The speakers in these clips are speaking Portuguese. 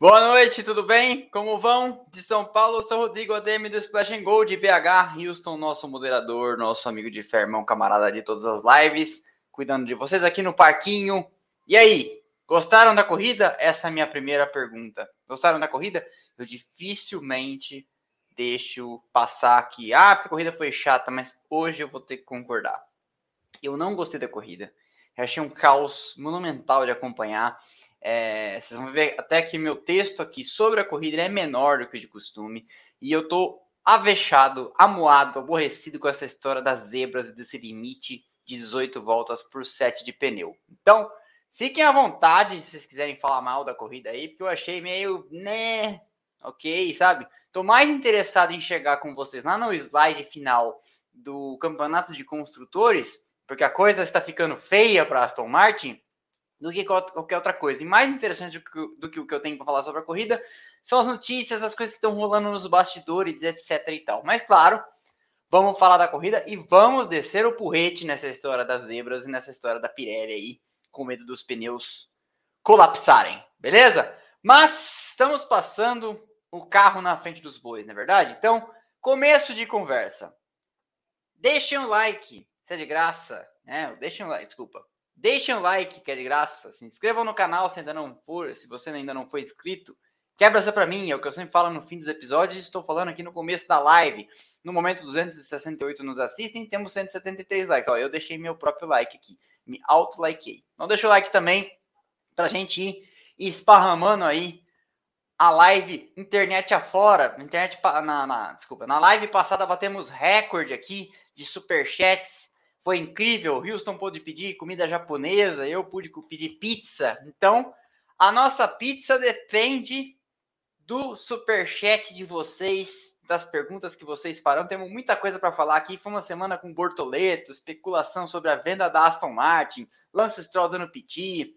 Boa noite, tudo bem? Como vão? De São Paulo, eu sou Rodrigo ADM do Splash and Gold BH, Houston, nosso moderador, nosso amigo de fé, irmão, camarada de todas as lives, cuidando de vocês aqui no parquinho. E aí, gostaram da corrida? Essa é a minha primeira pergunta. Gostaram da corrida? Eu dificilmente deixo passar aqui. Ah, a corrida foi chata, mas hoje eu vou ter que concordar. Eu não gostei da corrida. Eu achei um caos monumental de acompanhar. É, vocês vão ver até que meu texto aqui sobre a corrida é menor do que o de costume. E eu tô avexado, amuado, aborrecido com essa história das zebras e desse limite de 18 voltas por 7 de pneu. Então, fiquem à vontade se vocês quiserem falar mal da corrida aí, porque eu achei meio, né, ok, sabe? Tô mais interessado em chegar com vocês lá no slide final do campeonato de construtores, porque a coisa está ficando feia para Aston Martin do que qualquer outra coisa. E mais interessante do que, do que o que eu tenho para falar sobre a corrida são as notícias, as coisas que estão rolando nos bastidores, etc e tal. Mas claro, vamos falar da corrida e vamos descer o porrete nessa história das zebras e nessa história da Pirelli aí, com medo dos pneus colapsarem, beleza? Mas estamos passando o carro na frente dos bois, não é verdade? Então, começo de conversa. Deixem um like, se é de graça, né? Deixem um like, desculpa. Deixem um like, que é de graça. Se inscrevam no canal se ainda não for, se você ainda não foi inscrito. Quebra essa para mim, é o que eu sempre falo no fim dos episódios, estou falando aqui no começo da live. No momento 268 nos assistem, temos 173 likes. Ó, eu deixei meu próprio like aqui, me auto-likei. Não deixa o like também pra gente ir esparramando aí a live internet afora, internet na, na desculpa, na live passada batemos recorde aqui de superchats foi incrível. Houston pôde pedir comida japonesa, eu pude pedir pizza. Então, a nossa pizza depende do super chat de vocês, das perguntas que vocês farão. Temos muita coisa para falar aqui. Foi uma semana com Bortoleto, especulação sobre a venda da Aston Martin, Lance Stroll dando piti.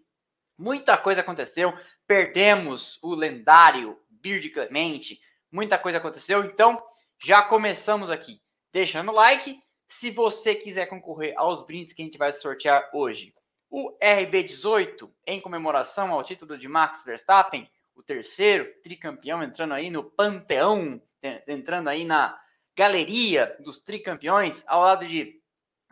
Muita coisa aconteceu. Perdemos o lendário Bird Clemente. Muita coisa aconteceu. Então, já começamos aqui. Deixando o like, se você quiser concorrer aos brindes que a gente vai sortear hoje, o RB18, em comemoração ao título de Max Verstappen, o terceiro tricampeão entrando aí no panteão, entrando aí na galeria dos tricampeões, ao lado de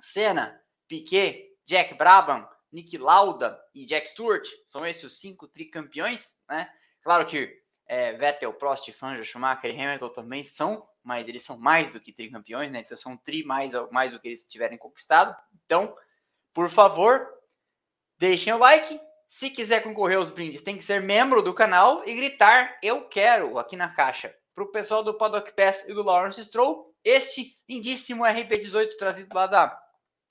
Senna, Piquet, Jack Brabham, Nick Lauda e Jack Stewart. São esses os cinco tricampeões, né? Claro que é, Vettel, Prost, Fangio, Schumacher e Hamilton também são mas eles são mais do que tricampeões, né? Então são tri mais, mais do que eles tiverem conquistado. Então, por favor, deixem o like. Se quiser concorrer aos brindes, tem que ser membro do canal e gritar eu quero aqui na caixa. Para o pessoal do Paddock Pass e do Lawrence Stroll, este lindíssimo RP18 trazido lá da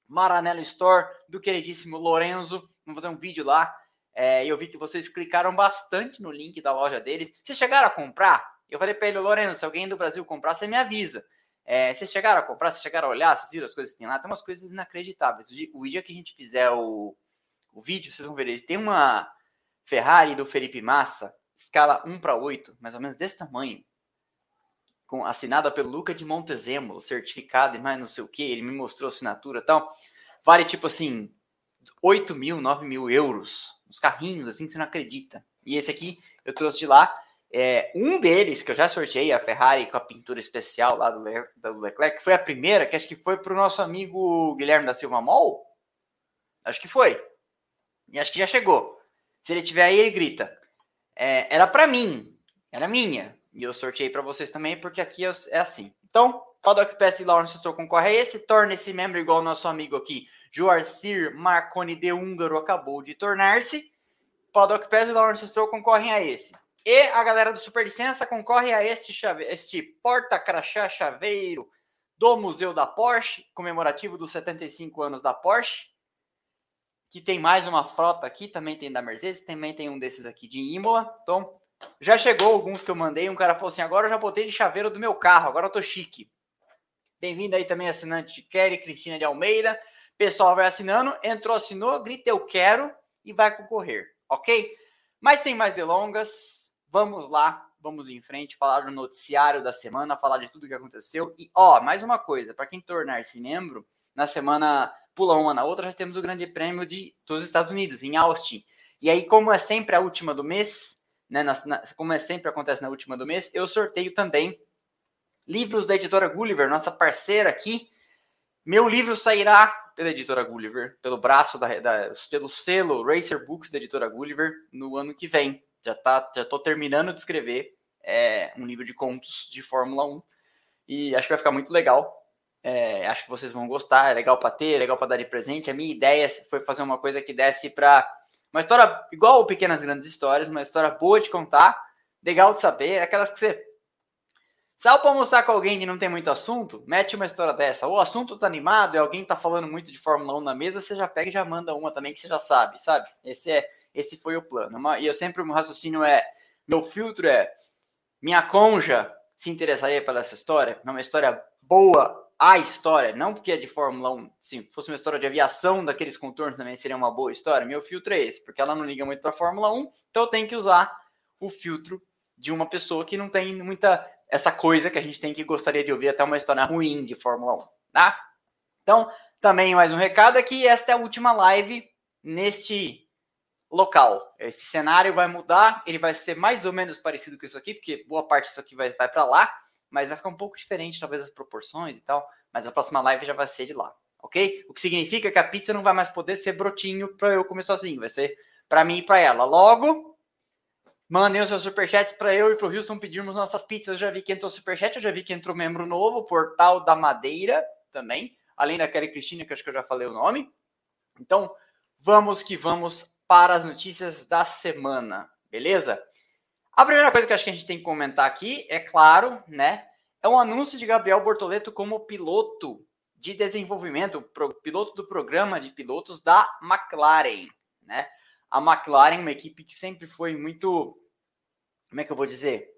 Maranello Store, do queridíssimo Lorenzo. Vamos fazer um vídeo lá. É, eu vi que vocês clicaram bastante no link da loja deles. Vocês chegaram a comprar? Eu falei para ele, Lorena, se alguém do Brasil comprar, você me avisa. É, vocês chegaram a comprar, vocês chegaram a olhar, vocês viram as coisas que tem lá? Tem umas coisas inacreditáveis. O dia que a gente fizer o, o vídeo, vocês vão ver. Ele tem uma Ferrari do Felipe Massa, escala 1 para 8, mais ou menos desse tamanho. Com, assinada pelo Luca de Montezemolo, certificado e mais não sei o que. Ele me mostrou a assinatura e tal. Vale tipo assim, 8 mil, 9 mil euros. Uns carrinhos assim que você não acredita. E esse aqui eu trouxe de lá. É, um deles, que eu já sorteei, a Ferrari com a pintura especial lá do, Le, do Leclerc, foi a primeira, que acho que foi para o nosso amigo Guilherme da Silva Mol. Acho que foi. E acho que já chegou. Se ele tiver aí, ele grita. É, era para mim, era minha. E eu sorteei para vocês também, porque aqui é, é assim. Então, Paddock Pass e Lawrence Stroll concorre a esse, torna esse membro igual ao nosso amigo aqui, Joarcir Marconi de Húngaro, acabou de tornar-se. Paddock Pass e Lawrence Stroll concorrem a esse. E a galera do Super Licença concorre a este, chave... este porta-crachá chaveiro do Museu da Porsche, comemorativo dos 75 anos da Porsche, que tem mais uma frota aqui, também tem da Mercedes, também tem um desses aqui de Imola. Então, já chegou alguns que eu mandei, um cara falou assim, agora eu já botei de chaveiro do meu carro, agora eu tô chique. Bem-vindo aí também, assinante Kelly Cristina de Almeida. Pessoal vai assinando, entrou, assinou, grita eu quero e vai concorrer, ok? Mas sem mais delongas, Vamos lá, vamos em frente, falar do noticiário da semana, falar de tudo que aconteceu. E, ó, mais uma coisa, para quem tornar-se membro, na semana pula uma na outra, já temos o Grande Prêmio de, dos Estados Unidos, em Austin. E aí, como é sempre a última do mês, né, na, na, como é sempre acontece na última do mês, eu sorteio também livros da editora Gulliver, nossa parceira aqui. Meu livro sairá pela editora Gulliver, pelo braço da, da pelo selo Racer Books da editora Gulliver no ano que vem. Já tá, já tô terminando de escrever é, um livro de contos de Fórmula 1 e acho que vai ficar muito legal. É, acho que vocês vão gostar, é legal para ter, é legal para dar de presente. A minha ideia foi fazer uma coisa que desse para uma história igual Pequenas Grandes Histórias, uma história boa de contar, legal de saber, aquelas que você Saiu para almoçar com alguém que não tem muito assunto, mete uma história dessa. O assunto tá animado e alguém tá falando muito de Fórmula 1 na mesa, você já pega e já manda uma também que você já sabe, sabe? Esse é esse foi o plano. E eu sempre o meu raciocínio é, meu filtro é minha conja se interessaria pela essa história, é uma história boa, a história, não porque é de Fórmula 1, se fosse uma história de aviação daqueles contornos também seria uma boa história. Meu filtro é esse, porque ela não liga muito para Fórmula 1, então eu tenho que usar o filtro de uma pessoa que não tem muita essa coisa que a gente tem que gostaria de ouvir até uma história ruim de Fórmula 1, tá? Então, também mais um recado é que esta é a última live neste local. Esse cenário vai mudar, ele vai ser mais ou menos parecido com isso aqui, porque boa parte disso aqui vai, vai para lá, mas vai ficar um pouco diferente, talvez as proporções e tal, mas a próxima live já vai ser de lá, ok? O que significa que a pizza não vai mais poder ser brotinho para eu comer sozinho, vai ser para mim e para ela. Logo, Mandem os seus superchats para eu e para o Houston pedirmos nossas pizzas. Eu já vi que entrou superchat, eu já vi que entrou membro novo, Portal da Madeira também, além da Kelly Cristina, que acho que eu já falei o nome. Então, vamos que vamos para as notícias da semana, beleza? A primeira coisa que acho que a gente tem que comentar aqui, é claro, né? É um anúncio de Gabriel Bortoleto como piloto de desenvolvimento, piloto do programa de pilotos da McLaren, né? A McLaren, uma equipe que sempre foi muito como é que eu vou dizer?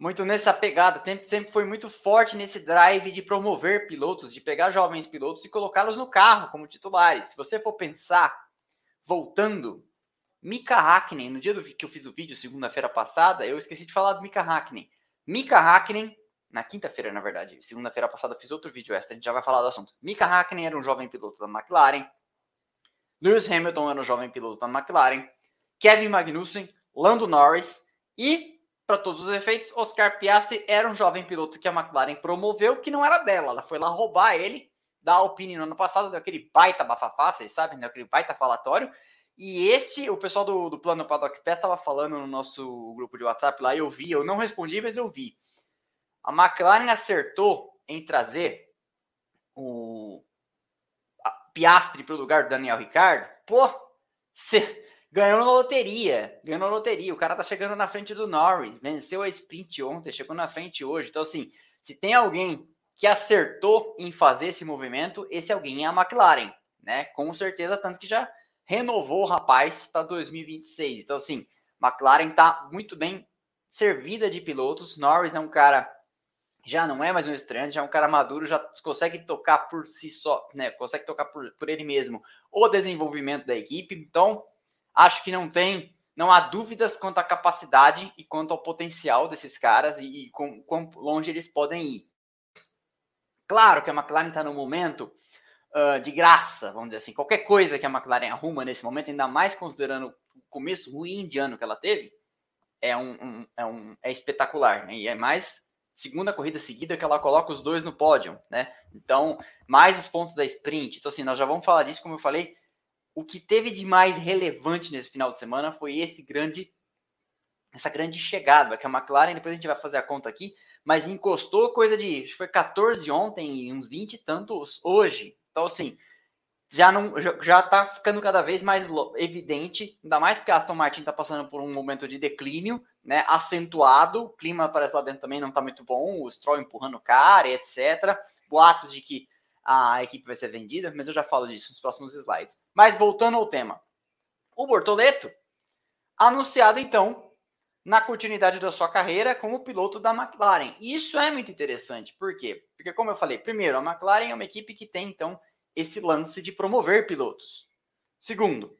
Muito nessa pegada, sempre foi muito forte nesse drive de promover pilotos, de pegar jovens pilotos e colocá-los no carro como titulares. Se você for pensar, voltando, Mika Hakkinen, no dia do que eu fiz o vídeo, segunda-feira passada, eu esqueci de falar do Mika Hakkinen. Mika Hakkinen, na quinta-feira, na verdade, segunda-feira passada eu fiz outro vídeo extra, a gente já vai falar do assunto. Mika Hakkinen era um jovem piloto da McLaren, Lewis Hamilton era um jovem piloto da McLaren, Kevin Magnussen, Lando Norris, e, para todos os efeitos, Oscar Piastri era um jovem piloto que a McLaren promoveu, que não era dela. Ela foi lá roubar ele da Alpine no ano passado, deu aquele baita bafafá, vocês sabem, deu aquele baita falatório. E este, o pessoal do, do Plano Paddock Pass estava falando no nosso grupo de WhatsApp lá, eu vi, eu não respondi, mas eu vi. A McLaren acertou em trazer o Piastri para o lugar do Daniel Ricciardo. Pô, você Ganhou na loteria. Ganhou na loteria. O cara tá chegando na frente do Norris. Venceu a sprint ontem, chegou na frente hoje. Então, assim, se tem alguém que acertou em fazer esse movimento, esse alguém é a McLaren, né? Com certeza, tanto que já renovou o rapaz para 2026. Então, assim, McLaren tá muito bem servida de pilotos. Norris é um cara já não é mais um estranho, já é um cara maduro, já consegue tocar por si só, né? Consegue tocar por, por ele mesmo o desenvolvimento da equipe. Então, Acho que não tem, não há dúvidas quanto à capacidade e quanto ao potencial desses caras e, e com, quão longe eles podem ir. Claro que a McLaren está no momento uh, de graça, vamos dizer assim. Qualquer coisa que a McLaren arruma nesse momento, ainda mais considerando o começo ruim de ano que ela teve, é, um, um, é, um, é espetacular. Né? E é mais segunda corrida seguida que ela coloca os dois no pódio, né? Então, mais os pontos da sprint. Então, assim, nós já vamos falar disso, como eu falei, o que teve de mais relevante nesse final de semana foi esse grande essa grande chegada, que a McLaren, depois a gente vai fazer a conta aqui, mas encostou coisa de, foi 14 ontem e uns 20 e tantos hoje. Então, assim, já não já, já tá ficando cada vez mais evidente, ainda mais porque a Aston Martin está passando por um momento de declínio, né, acentuado, o clima parece lá dentro também não está muito bom, o Stroll empurrando o cara, etc. Boatos de que a equipe vai ser vendida, mas eu já falo disso nos próximos slides. Mas voltando ao tema. O Bortoleto, anunciado então na continuidade da sua carreira como piloto da McLaren. Isso é muito interessante. Por quê? Porque, como eu falei, primeiro, a McLaren é uma equipe que tem, então, esse lance de promover pilotos. Segundo,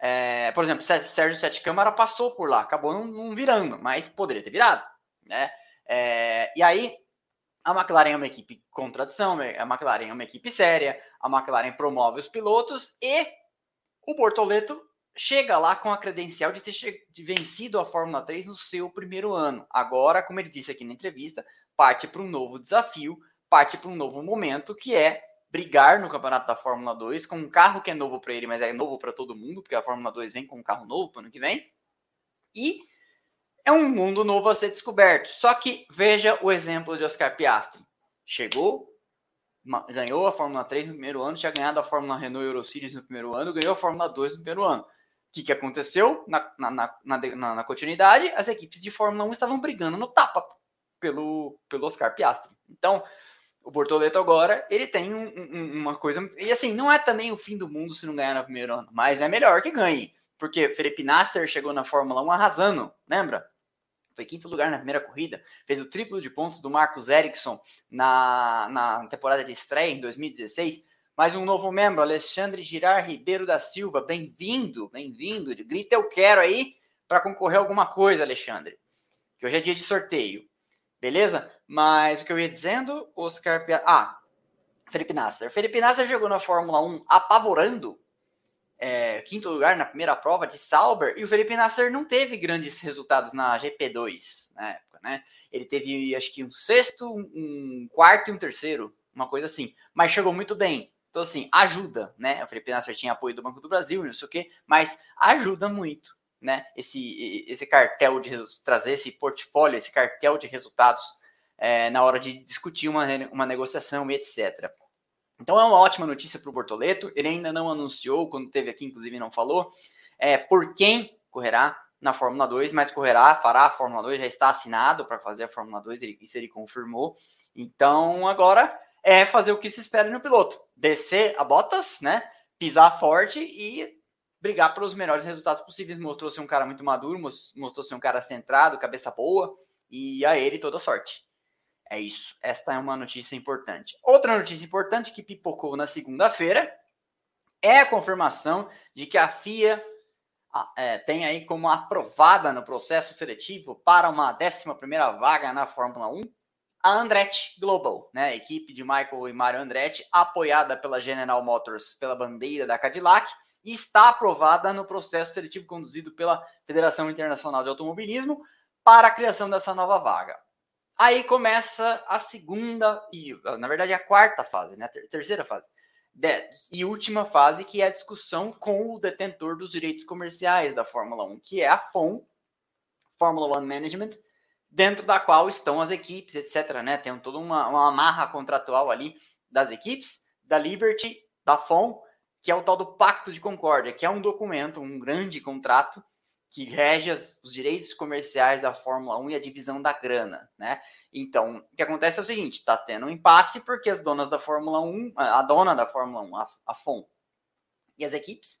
é, por exemplo, Sérgio Sete Câmara passou por lá, acabou não, não virando, mas poderia ter virado. Né? É, e aí, a McLaren é uma equipe com tradição, a McLaren é uma equipe séria, a McLaren promove os pilotos e o Bortoleto chega lá com a credencial de ter vencido a Fórmula 3 no seu primeiro ano. Agora, como ele disse aqui na entrevista, parte para um novo desafio, parte para um novo momento, que é brigar no campeonato da Fórmula 2 com um carro que é novo para ele, mas é novo para todo mundo, porque a Fórmula 2 vem com um carro novo para ano que vem. E é um mundo novo a ser descoberto. Só que veja o exemplo de Oscar Piastri. Chegou, ganhou a Fórmula 3 no primeiro ano, tinha ganhado a Fórmula Renault Euro Series no primeiro ano, ganhou a Fórmula 2 no primeiro ano. O que, que aconteceu na, na, na, na, continuidade? As equipes de Fórmula 1 estavam brigando no tapa pelo, pelo Oscar Piastri. Então, o Bortoleto agora, ele tem um, um, uma coisa... E assim, não é também o fim do mundo se não ganhar no primeiro ano, mas é melhor que ganhe. Porque Felipe Nasser chegou na Fórmula 1 arrasando, lembra? foi quinto lugar na primeira corrida, fez o triplo de pontos do Marcos Ericsson na, na temporada de estreia em 2016. Mais um novo membro, Alexandre Girar Ribeiro da Silva, bem-vindo, bem-vindo. Grita eu quero aí para concorrer a alguma coisa, Alexandre. Que hoje é dia de sorteio, beleza? Mas o que eu ia dizendo, Oscar Pia... Ah, Felipe Nasser. Felipe Nasser jogou na Fórmula 1 apavorando é, quinto lugar na primeira prova de Sauber, e o Felipe Nasser não teve grandes resultados na GP2 na época, né? Ele teve, acho que um sexto, um quarto e um terceiro, uma coisa assim, mas chegou muito bem. Então, assim, ajuda, né? O Felipe Nasser tinha apoio do Banco do Brasil, não sei o quê, mas ajuda muito, né? Esse, esse cartel de trazer esse portfólio, esse cartel de resultados é, na hora de discutir uma, uma negociação e etc. Então é uma ótima notícia para o Bortoleto. Ele ainda não anunciou, quando teve aqui, inclusive não falou, é, por quem correrá na Fórmula 2, mas correrá, fará a Fórmula 2, já está assinado para fazer a Fórmula 2, ele, isso ele confirmou. Então agora é fazer o que se espera no piloto: descer a botas, né? Pisar forte e brigar pelos melhores resultados possíveis. Mostrou ser um cara muito maduro, mostrou ser um cara centrado, cabeça boa, e a ele toda sorte. É isso. Esta é uma notícia importante. Outra notícia importante que pipocou na segunda-feira é a confirmação de que a FIA é, tem aí como aprovada no processo seletivo para uma 11 vaga na Fórmula 1 a Andretti Global, né? A equipe de Michael e Mario Andretti, apoiada pela General Motors pela bandeira da Cadillac, e está aprovada no processo seletivo conduzido pela Federação Internacional de Automobilismo para a criação dessa nova vaga. Aí começa a segunda e, na verdade, a quarta fase, né? A terceira fase. E última fase, que é a discussão com o detentor dos direitos comerciais da Fórmula 1, que é a FOM, Fórmula One Management, dentro da qual estão as equipes, etc. Né? Tem toda uma, uma amarra contratual ali das equipes, da Liberty, da FOM, que é o tal do Pacto de Concórdia, que é um documento, um grande contrato que rege os direitos comerciais da Fórmula 1 e a divisão da grana, né? Então, o que acontece é o seguinte, tá tendo um impasse porque as donas da Fórmula 1, a dona da Fórmula 1, a, a FOM, e as equipes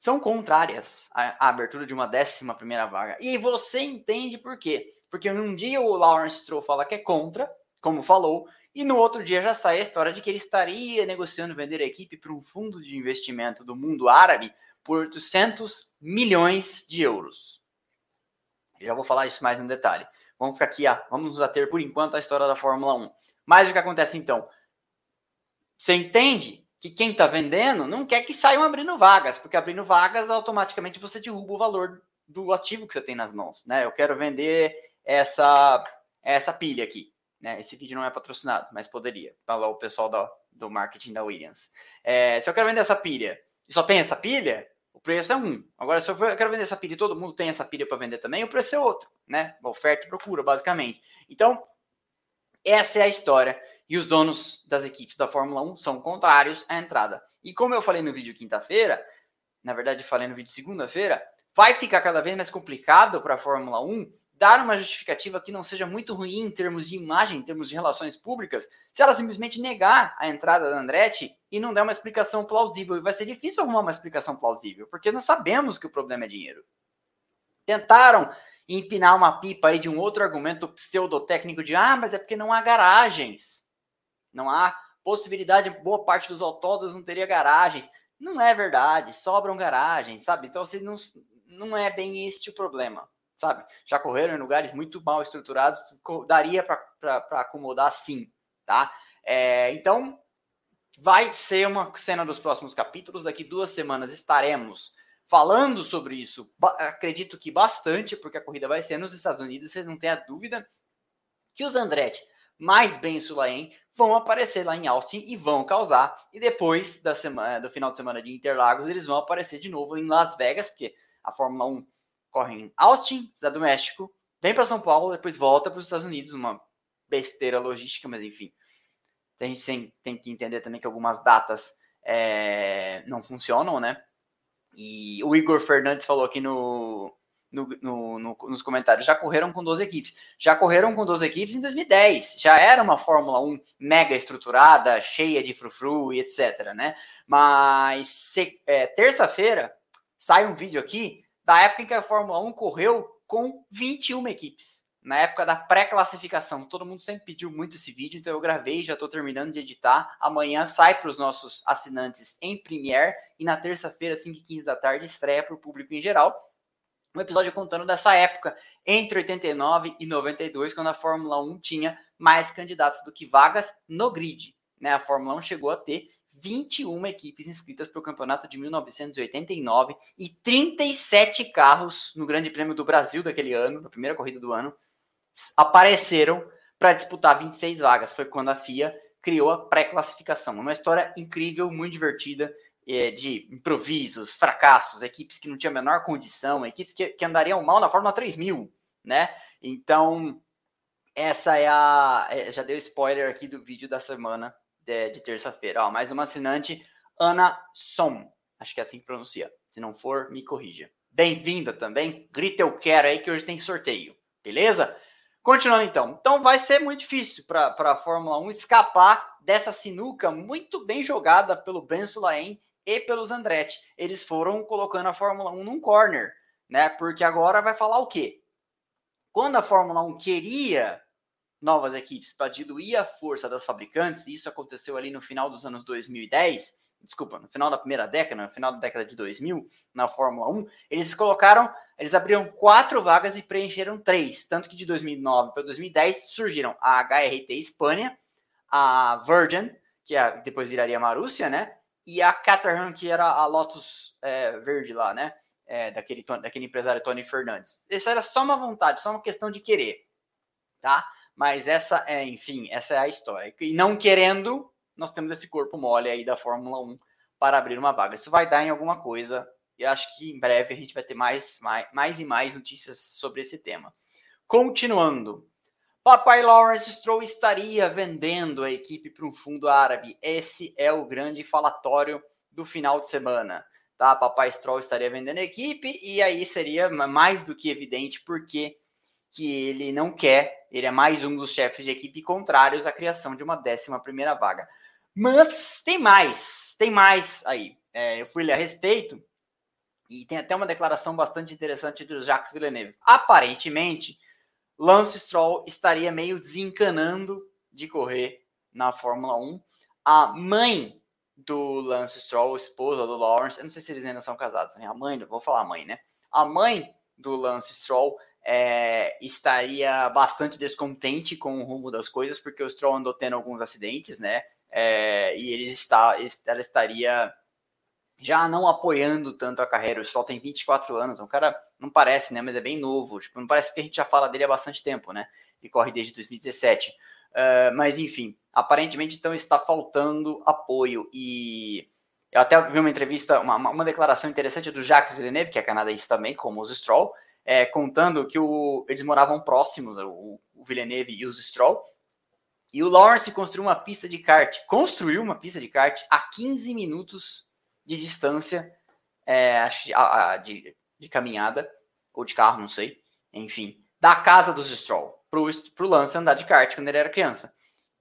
são contrárias à, à abertura de uma décima primeira vaga. E você entende por quê? Porque um dia o Lawrence Stroll fala que é contra, como falou, e no outro dia já sai a história de que ele estaria negociando vender a equipe para um fundo de investimento do mundo árabe por 800 milhões de euros. Eu já vou falar isso mais no detalhe. Vamos ficar aqui, ah, vamos nos ater por enquanto à história da Fórmula 1. Mas o que acontece então? Você entende que quem está vendendo não quer que saiam abrindo vagas, porque abrindo vagas automaticamente você derruba o valor do ativo que você tem nas mãos, né? Eu quero vender essa essa pilha aqui, né? Esse vídeo não é patrocinado, mas poderia. Falar o pessoal do, do marketing da Williams. É, se eu quero vender essa pilha e só tem essa pilha, o preço é um. Agora, se eu quero vender essa pilha e todo mundo tem essa pilha para vender também, o preço é outro, né? Oferta e procura, basicamente. Então, essa é a história. E os donos das equipes da Fórmula 1 são contrários à entrada. E como eu falei no vídeo quinta-feira, na verdade, falei no vídeo segunda-feira, vai ficar cada vez mais complicado para a Fórmula 1 dar uma justificativa que não seja muito ruim em termos de imagem, em termos de relações públicas, se ela simplesmente negar a entrada da Andretti e não der uma explicação plausível. E vai ser difícil arrumar uma explicação plausível, porque nós sabemos que o problema é dinheiro. Tentaram empinar uma pipa aí de um outro argumento pseudotécnico de ah, mas é porque não há garagens. Não há possibilidade, boa parte dos autódromos não teria garagens. Não é verdade, sobram garagens, sabe? Então, assim, não, não é bem este o problema sabe? Já correram em lugares muito mal estruturados, daria para acomodar sim, tá? É, então, vai ser uma cena dos próximos capítulos. Daqui duas semanas estaremos falando sobre isso, acredito que bastante, porque a corrida vai ser nos Estados Unidos, vocês não têm a dúvida que os Andretti, mais bem Sulaim, vão aparecer lá em Austin e vão causar. E depois da semana, do final de semana de Interlagos, eles vão aparecer de novo em Las Vegas, porque a Fórmula 1 corre em Austin, cidade do México, vem para São Paulo, depois volta para os Estados Unidos, uma besteira logística, mas enfim. A gente tem, tem que entender também que algumas datas é, não funcionam, né? E o Igor Fernandes falou aqui no, no, no, no, nos comentários, já correram com 12 equipes. Já correram com 12 equipes em 2010. Já era uma Fórmula 1 mega estruturada, cheia de frufru e etc, né? Mas é, terça-feira sai um vídeo aqui da época em que a Fórmula 1 correu com 21 equipes. Na época da pré-classificação. Todo mundo sempre pediu muito esse vídeo, então eu gravei, já estou terminando de editar. Amanhã sai para os nossos assinantes em Premiere e na terça-feira, 5h15 da tarde, estreia para o público em geral um episódio contando dessa época, entre 89 e 92, quando a Fórmula 1 tinha mais candidatos do que vagas no grid. Né? A Fórmula 1 chegou a ter 21 equipes inscritas para o campeonato de 1989 e 37 carros no Grande Prêmio do Brasil daquele ano, na primeira corrida do ano, apareceram para disputar 26 vagas. Foi quando a FIA criou a pré-classificação. Uma história incrível, muito divertida é, de improvisos, fracassos, equipes que não tinham a menor condição, equipes que, andariam mal na Fórmula 3000, né? Então, essa é a. É, já deu spoiler aqui do vídeo da semana de, de terça-feira. Mais uma assinante, Ana Som. Acho que é assim que pronuncia. Se não for, me corrija. Bem-vinda também. Grita eu quero aí que hoje tem sorteio. Beleza? Continuando então. Então vai ser muito difícil para a Fórmula 1 escapar dessa sinuca muito bem jogada pelo Ben Sulaim e pelos Andretti. Eles foram colocando a Fórmula 1 num corner, né? Porque agora vai falar o quê? Quando a Fórmula 1 queria novas equipes para diluir a força das fabricantes, e isso aconteceu ali no final dos anos 2010, desculpa, no final da primeira década, no final da década de 2000, na Fórmula 1, eles colocaram, eles abriram quatro vagas e preencheram três, tanto que de 2009 para 2010 surgiram a HRT Espanha, a Virgin, que é, depois viraria Marúcia, né? e a Caterham, que era a Lotus é, verde lá, né? É, daquele, daquele empresário Tony Fernandes. Isso era só uma vontade, só uma questão de querer, tá? Mas essa é, enfim, essa é a história. E não querendo, nós temos esse corpo mole aí da Fórmula 1 para abrir uma vaga. Isso vai dar em alguma coisa. E acho que em breve a gente vai ter mais, mais, mais e mais notícias sobre esse tema. Continuando, Papai Lawrence Stroll estaria vendendo a equipe para um fundo árabe. Esse é o grande falatório do final de semana. Tá? Papai Stroll estaria vendendo a equipe e aí seria mais do que evidente porque que ele não quer, ele é mais um dos chefes de equipe contrários à criação de uma décima primeira vaga. Mas tem mais, tem mais aí. É, eu fui ler a respeito e tem até uma declaração bastante interessante do Jacques Villeneuve. Aparentemente, Lance Stroll estaria meio desencanando de correr na Fórmula 1. A mãe do Lance Stroll, esposa do Lawrence, eu não sei se eles ainda são casados, né? a mãe, vou falar mãe, né? A mãe do Lance Stroll é, estaria bastante descontente com o rumo das coisas, porque o Stroll andou tendo alguns acidentes, né? É, e ele está, ela estaria já não apoiando tanto a carreira. O Stroll tem 24 anos, é um cara não parece, né? Mas é bem novo. Tipo, não parece que a gente já fala dele há bastante tempo, né? Ele corre desde 2017. Uh, ah, mas enfim, aparentemente então está faltando apoio. E eu até vi uma entrevista, uma, uma declaração interessante do Jacques Villeneuve, que é canadense também, como os Stroll, é, contando que o, eles moravam próximos, o, o Villeneuve e os Stroll. E o Lawrence construiu uma pista de kart, construiu uma pista de kart a 15 minutos de distância é, de, de caminhada, ou de carro, não sei, enfim, da casa dos Stroll para o Lance andar de kart quando ele era criança.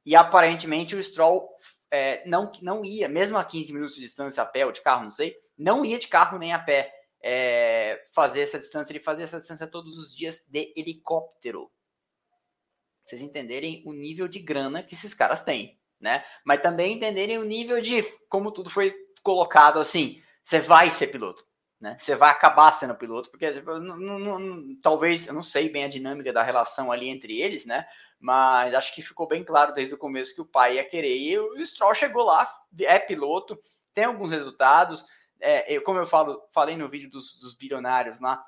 E aparentemente o Stroll é, não, não ia, mesmo a 15 minutos de distância a pé ou de carro, não sei, não ia de carro nem a pé é, fazer essa distância. Ele fazia essa distância todos os dias de helicóptero. Pra vocês entenderem o nível de grana que esses caras têm, né? Mas também entenderem o nível de como tudo foi colocado assim. Você vai ser piloto né? Você vai acabar sendo piloto, porque não, não, não, talvez, eu não sei bem a dinâmica da relação ali entre eles, né? Mas acho que ficou bem claro desde o começo que o pai ia querer. E o Stroll chegou lá, é piloto, tem alguns resultados, é, eu, como eu falo, falei no vídeo dos, dos bilionários lá,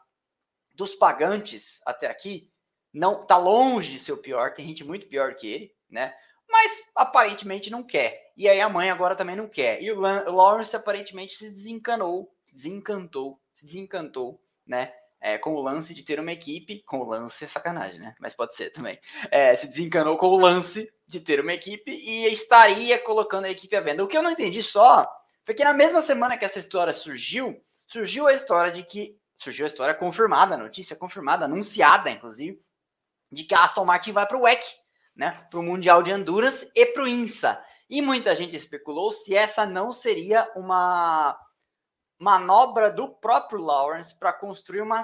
dos pagantes até aqui, não tá longe de ser o pior, tem gente muito pior que ele, né? Mas aparentemente não quer. E aí a mãe agora também não quer. E o Lawrence aparentemente se desencanou, se desencantou, se desencantou, né? É, com o lance de ter uma equipe, com o lance é sacanagem, né? Mas pode ser também. É, se desencanou com o lance de ter uma equipe e estaria colocando a equipe à venda. O que eu não entendi só foi que na mesma semana que essa história surgiu, surgiu a história de que. Surgiu a história confirmada, notícia confirmada, anunciada, inclusive, de que a Aston Martin vai para o WEC, né? Para o Mundial de Endurance e para o INSA. E muita gente especulou se essa não seria uma manobra do próprio Lawrence para construir uma,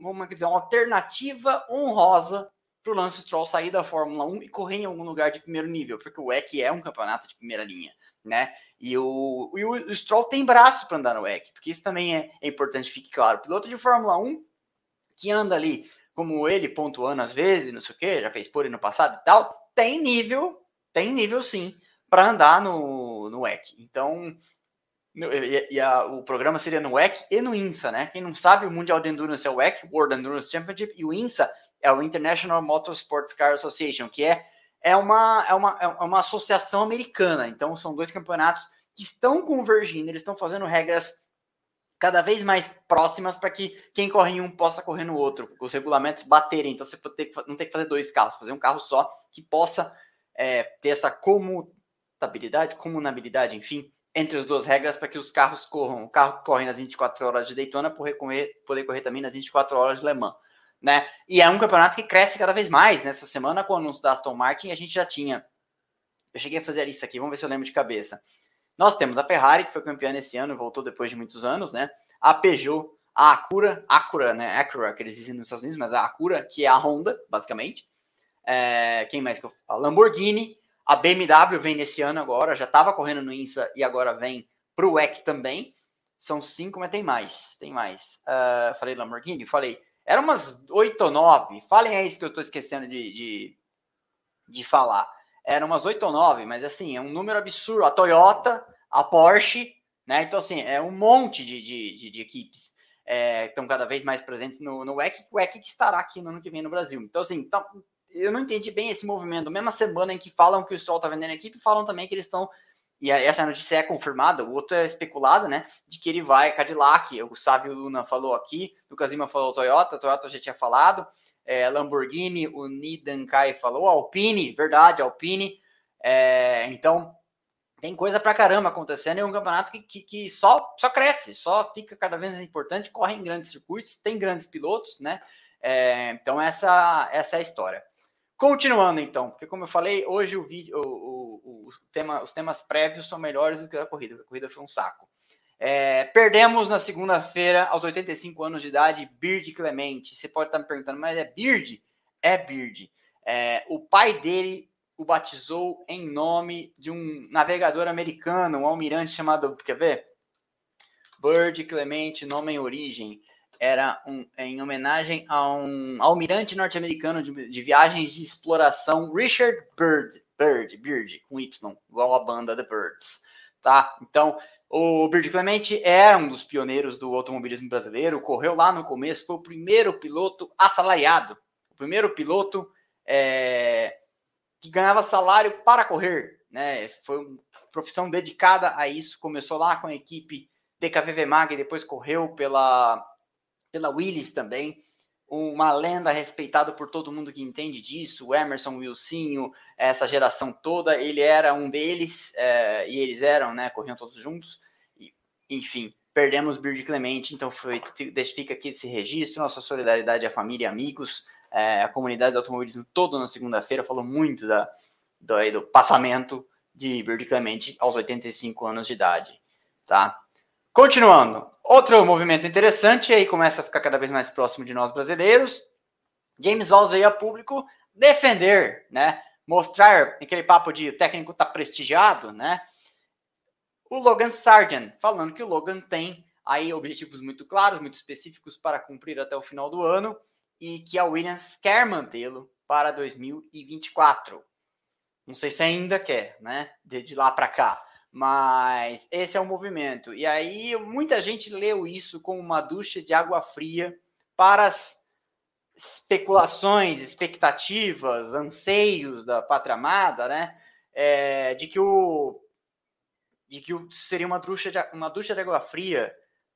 uma, dizer, uma alternativa honrosa para o Lance Stroll sair da Fórmula 1 e correr em algum lugar de primeiro nível, porque o WEC é um campeonato de primeira linha, né? E o, e o, Stroll tem braço para andar no WEC, porque isso também é, é importante, fique claro. O piloto de Fórmula 1 que anda ali, como ele, pontuando às vezes, não sei o que, já fez por no passado e tal, tem nível, tem nível sim, para andar no, no WEC. Então, e, e a, o programa seria no WEC e no INSA, né? Quem não sabe, o Mundial de Endurance é o WEC, World Endurance Championship, e o INSA é o International Motorsports Car Association, que é, é, uma, é, uma, é uma associação americana. Então, são dois campeonatos que estão convergindo, eles estão fazendo regras cada vez mais próximas para que quem corre em um possa correr no outro, os regulamentos baterem. Então, você não tem que fazer dois carros, fazer um carro só que possa é, ter essa comutabilidade, comunabilidade, enfim, entre as duas regras para que os carros corram. O carro corre nas 24 horas de Daytona, poder correr, poder correr também nas 24 horas de Le Mans né? E é um campeonato que cresce cada vez mais. Nessa semana, com o anúncio da Aston Martin, a gente já tinha. Eu cheguei a fazer a lista aqui, vamos ver se eu lembro de cabeça. Nós temos a Ferrari, que foi campeã esse ano, voltou depois de muitos anos, né? A Peugeot, a Acura, Acura, né? Acura, que eles dizem nos Estados Unidos, mas a Acura, que é a Honda, basicamente. É, quem mais que eu A Lamborghini, a BMW vem nesse ano agora, já estava correndo no INSA e agora vem para o WEC também. São cinco, mas tem mais, tem mais. Uh, falei Lamborghini? Falei. Eram umas oito ou nove. Falem aí isso que eu estou esquecendo de, de, de falar. Eram umas oito ou nove, mas assim, é um número absurdo. A Toyota, a Porsche, né? Então, assim, é um monte de, de, de, de equipes é, estão cada vez mais presentes no, no WEC, o WEC que estará aqui no ano que vem no Brasil. Então, assim, então, eu não entendi bem esse movimento. Mesma semana em que falam que o Stroll está vendendo a equipe, falam também que eles estão e essa notícia é confirmada, o outro é especulado, né? De que ele vai Cadillac. O Sávio Luna falou aqui, o Kazima falou Toyota, Toyota já tinha falado, é, Lamborghini, o Nidan Kai falou, Alpine, verdade, Alpine. É, então, tem coisa pra caramba acontecendo. É um campeonato que, que, que, só, só cresce, só fica cada vez mais importante, corre em grandes circuitos, tem grandes pilotos, né? É, então, essa, essa é a história. Continuando então, porque como eu falei, hoje o vídeo, o, o, o tema, os temas prévios são melhores do que a corrida, a corrida foi um saco. É, perdemos na segunda-feira, aos 85 anos de idade, Bird Clemente. Você pode estar me perguntando, mas é Bird? É Bird. É, o pai dele o batizou em nome de um navegador americano, um almirante chamado, quer ver? Bird Clemente, nome em origem era um, em homenagem a um almirante norte-americano de, de, viagens de exploração, Richard Bird, Bird, Bird, com Y, igual a banda The Birds, tá? Então, o Bird Clemente era um dos pioneiros do automobilismo brasileiro, correu lá no começo, foi o primeiro piloto assalariado, o primeiro piloto é, que ganhava salário para correr, né? Foi uma profissão dedicada a isso, começou lá com a equipe DKVV Mag, depois correu pela pela Willis também, uma lenda respeitada por todo mundo que entende disso, o Emerson Wilsinho, essa geração toda, ele era um deles, é, e eles eram, né, corriam todos juntos, e, enfim, perdemos Bird Clemente, então foi, fica aqui esse registro, nossa solidariedade à família e amigos, é, a comunidade do automobilismo todo na segunda-feira falou muito da, do, do passamento de Bird Clemente aos 85 anos de idade, tá? Continuando, outro movimento interessante, aí começa a ficar cada vez mais próximo de nós brasileiros. James Valls veio a público defender, né? Mostrar aquele papo de o técnico tá prestigiado, né? O Logan Sargent, falando que o Logan tem aí objetivos muito claros, muito específicos para cumprir até o final do ano e que a Williams quer mantê-lo para 2024. Não sei se ainda quer, né? De lá para cá Mas esse é o movimento. E aí muita gente leu isso como uma ducha de água fria para as especulações, expectativas, anseios da pátria amada, né? É, de que o de que seria uma ducha de, uma ducha de água fria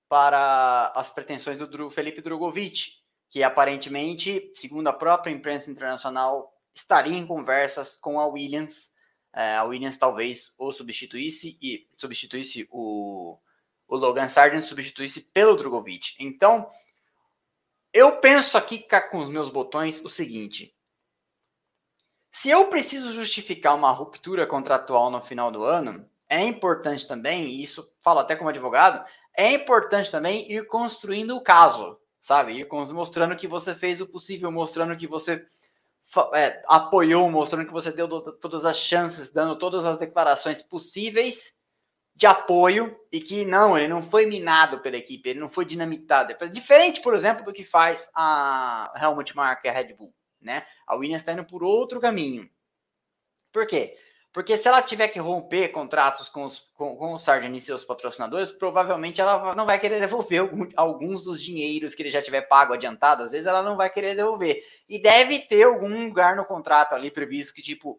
para as pretensões do Felipe Drogovic, que aparentemente, segundo a própria imprensa internacional, estaria em conversas com a Williams a Williams talvez o substituísse e substituísse o, o Logan Sargent substituísse pelo Drogovic. Então, eu penso aqui com os meus botões o seguinte: se eu preciso justificar uma ruptura contratual no final do ano, é importante também, e isso falo até como advogado, é importante também ir construindo o caso, sabe? Ir mostrando que você fez o possível, mostrando que você é, apoiou, mostrando que você deu todas as chances, dando todas as declarações possíveis de apoio e que não, ele não foi minado pela equipe, ele não foi dinamitado. É diferente, por exemplo, do que faz a Helmut Marko e a Red Bull, né? A Williams está indo por outro caminho. Por quê? Porque se ela tiver que romper contratos com, os, com, com o Sargent e seus patrocinadores, provavelmente ela não vai querer devolver algum, alguns dos dinheiros que ele já tiver pago adiantado. Às vezes ela não vai querer devolver. E deve ter algum lugar no contrato ali previsto que, tipo,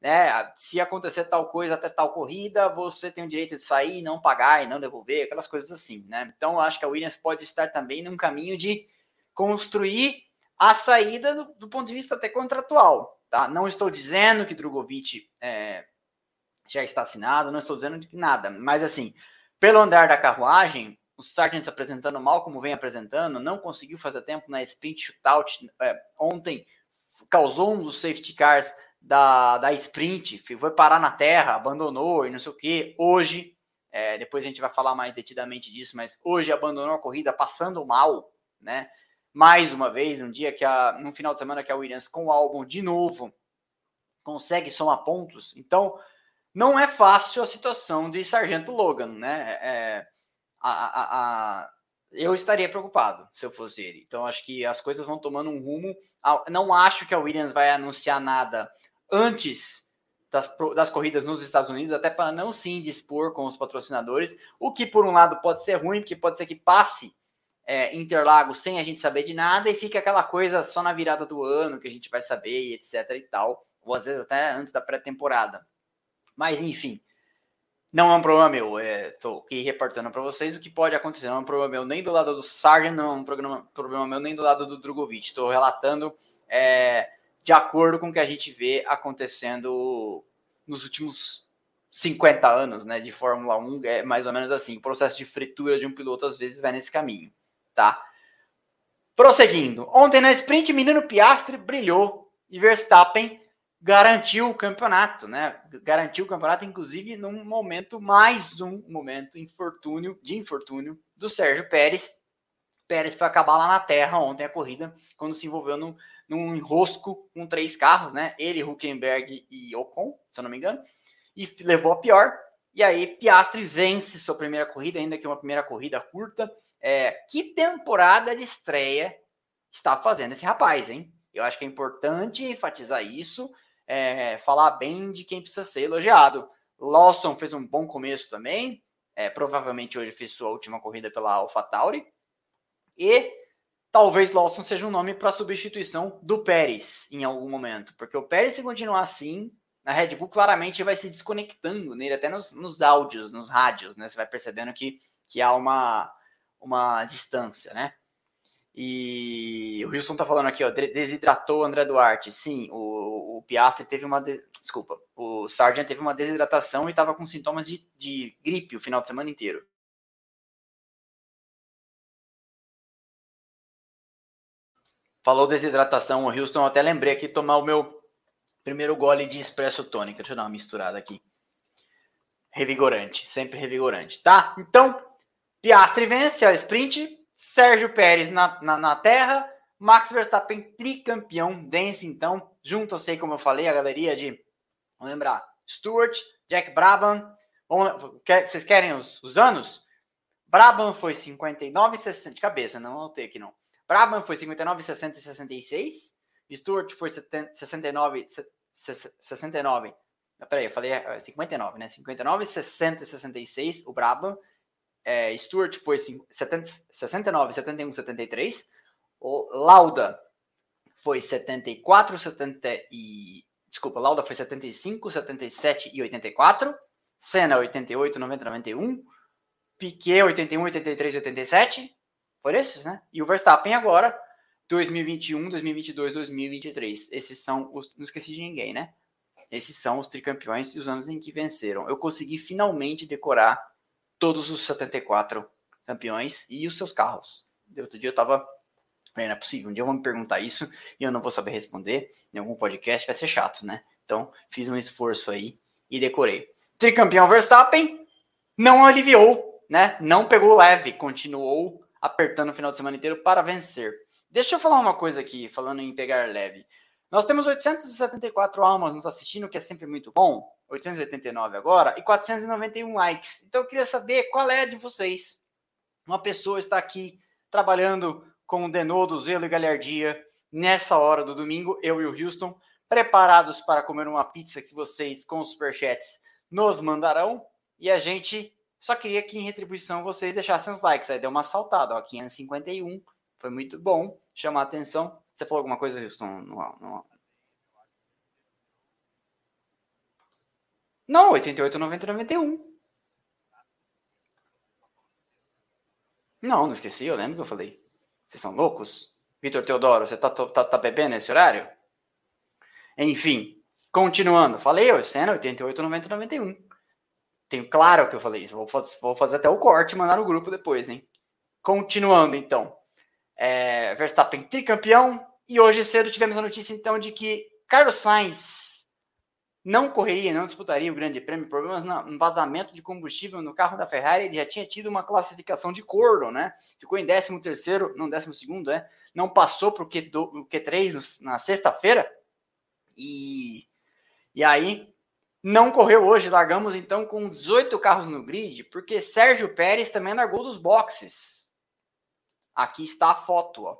né, se acontecer tal coisa até tal corrida, você tem o direito de sair, não pagar e não devolver, aquelas coisas assim, né? Então, acho que a Williams pode estar também num caminho de construir a saída do, do ponto de vista até contratual. Tá? Não estou dizendo que Drogovic é, já está assinado, não estou dizendo nada, mas assim, pelo andar da carruagem, o Sargent apresentando mal como vem apresentando, não conseguiu fazer tempo na sprint shootout é, ontem, causou um dos safety cars da, da sprint, foi parar na terra, abandonou e não sei o que. Hoje, é, depois a gente vai falar mais detidamente disso, mas hoje abandonou a corrida passando mal, né? Mais uma vez, um dia que a, no final de semana que a Williams com o álbum de novo consegue somar pontos. Então, não é fácil a situação de Sargento Logan, né? É, a, a, a, eu estaria preocupado se eu fosse ele. Então, acho que as coisas vão tomando um rumo. Não acho que a Williams vai anunciar nada antes das, das corridas nos Estados Unidos, até para não se indispor com os patrocinadores, o que, por um lado, pode ser ruim, porque pode ser que passe é, Interlagos sem a gente saber de nada e fica aquela coisa só na virada do ano que a gente vai saber, etc e tal, ou às vezes até antes da pré-temporada. Mas enfim, não é um problema meu. Estou é, aqui reportando para vocês o que pode acontecer. Não é um problema meu nem do lado do Sargent, não é um problema, problema meu nem do lado do Drogovic. Estou relatando é, de acordo com o que a gente vê acontecendo nos últimos 50 anos né, de Fórmula 1. É mais ou menos assim. O processo de fritura de um piloto às vezes vai nesse caminho tá? Prosseguindo. Ontem na sprint, menino Piastri brilhou e Verstappen garantiu o campeonato, né? Garantiu o campeonato, inclusive, num momento, mais um momento infortúnio, de infortúnio do Sérgio Pérez. Pérez foi acabar lá na terra ontem a corrida, quando se envolveu num, num enrosco com três carros, né? Ele, Huckenberg e Ocon, se eu não me engano, e levou a pior. E aí, Piastri vence sua primeira corrida, ainda que uma primeira corrida curta, é, que temporada de estreia está fazendo esse rapaz, hein? Eu acho que é importante enfatizar isso, é, falar bem de quem precisa ser elogiado. Lawson fez um bom começo também, é, provavelmente hoje fez sua última corrida pela AlphaTauri, e talvez Lawson seja um nome para substituição do Pérez em algum momento, porque o Pérez, se continuar assim, a Red Bull claramente vai se desconectando nele, até nos, nos áudios, nos rádios, né? Você vai percebendo que, que há uma, uma distância, né? E o Wilson tá falando aqui, ó, desidratou o André Duarte. Sim, o, o Piastri teve uma. De... Desculpa, o Sargent teve uma desidratação e estava com sintomas de, de gripe o final de semana inteiro. Falou desidratação, o Houston, até lembrei aqui tomar o meu primeiro gole de espresso tônica. Deixa eu dar uma misturada aqui. Revigorante, sempre revigorante, tá? Então, Piastri vence a sprint, Sérgio Pérez na, na, na terra, Max Verstappen tricampeão, dance então, junto, eu sei como eu falei, a galeria de, vamos lembrar, Stewart, Jack Brabham, vamos, quer, vocês querem os, os anos? Brabham foi 59 60, de cabeça, não anotei aqui não. Brabham foi 59, 60 e 66, Stewart foi 70, 69, 69 Peraí, eu falei 59, né? 59, 60 e 66, o Brabham. É, Stewart foi 70, 69, 71, 73. O Lauda foi 74, 70 e. Desculpa, Lauda foi 75, 77 e 84. Senna 88, 90, 91. Piquet 81, 83 e 87. Por esses, né? E o Verstappen agora 2021, 2022, 2023. Esses são os. Não esqueci de ninguém, né? Esses são os tricampeões e os anos em que venceram. Eu consegui finalmente decorar todos os 74 campeões e os seus carros. Outro dia eu tava. Não é possível. Um dia vão me perguntar isso e eu não vou saber responder. Em algum podcast vai ser chato, né? Então fiz um esforço aí e decorei. Tricampeão Verstappen não aliviou, né? Não pegou leve, continuou apertando o final de semana inteiro para vencer. Deixa eu falar uma coisa aqui, falando em pegar leve. Nós temos 874 almas nos assistindo, que é sempre muito bom. 889 agora, e 491 likes. Então eu queria saber qual é de vocês. Uma pessoa está aqui trabalhando com denodo, zelo e galhardia nessa hora do domingo, eu e o Houston, preparados para comer uma pizza que vocês, com os superchats, nos mandarão. E a gente só queria que, em retribuição, vocês deixassem os likes. Aí deu uma saltada, ó, 551. Foi muito bom chamar a atenção. Você falou alguma coisa, Houston? No... Não, 88, 90, 91. Não, não esqueci, eu lembro que eu falei. Vocês são loucos? Vitor Teodoro, você tá, tá, tá bebendo nesse horário? Enfim, continuando. Falei, ó, cena 88, 90, 91. Tenho claro que eu falei isso. Vou fazer, vou fazer até o corte e mandar no grupo depois, hein? Continuando, então. É, Verstappen tricampeão, e hoje cedo tivemos a notícia, então, de que Carlos Sainz não correria, não disputaria o Grande Prêmio. Problemas no vazamento de combustível no carro da Ferrari. Ele já tinha tido uma classificação de corno, né? Ficou em 13 terceiro, não 12 segundo, né? Não passou para o Q3 na sexta-feira. E, e aí, não correu hoje. Largamos, então, com 18 carros no grid, porque Sérgio Pérez também largou dos boxes. Aqui está a foto, ó.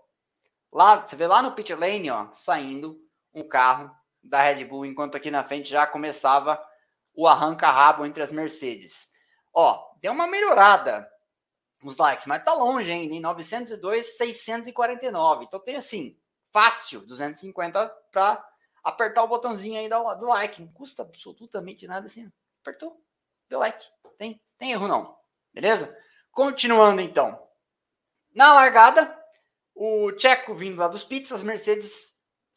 Lá, você vê lá no pit lane, ó, saindo um carro da Red Bull, enquanto aqui na frente já começava o arranca-rabo entre as Mercedes. Ó, deu uma melhorada os likes, mas tá longe ainda, em 902, 649. Então tem assim, fácil, 250 para apertar o botãozinho aí do like. Não custa absolutamente nada assim. Apertou, deu like. Tem, tem erro não. Beleza? Continuando então. Na largada, o Checo vindo lá dos pits, as Mercedes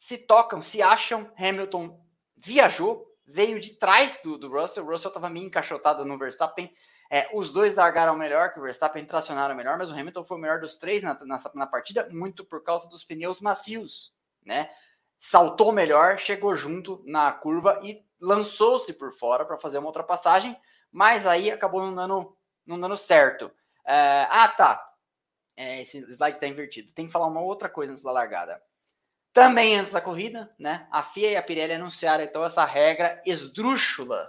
se tocam, se acham. Hamilton viajou, veio de trás do, do Russell. O Russell estava meio encaixotado no Verstappen. É, os dois largaram melhor, que o Verstappen tracionaram melhor, mas o Hamilton foi o melhor dos três na, na, na partida, muito por causa dos pneus macios, né? Saltou melhor, chegou junto na curva e lançou-se por fora para fazer uma ultrapassagem, mas aí acabou não dando, não dando certo. É, ah, tá. É, esse slide está invertido. Tem que falar uma outra coisa antes da largada. Também antes da corrida, né? A FIA e a Pirelli anunciaram então essa regra esdrúxula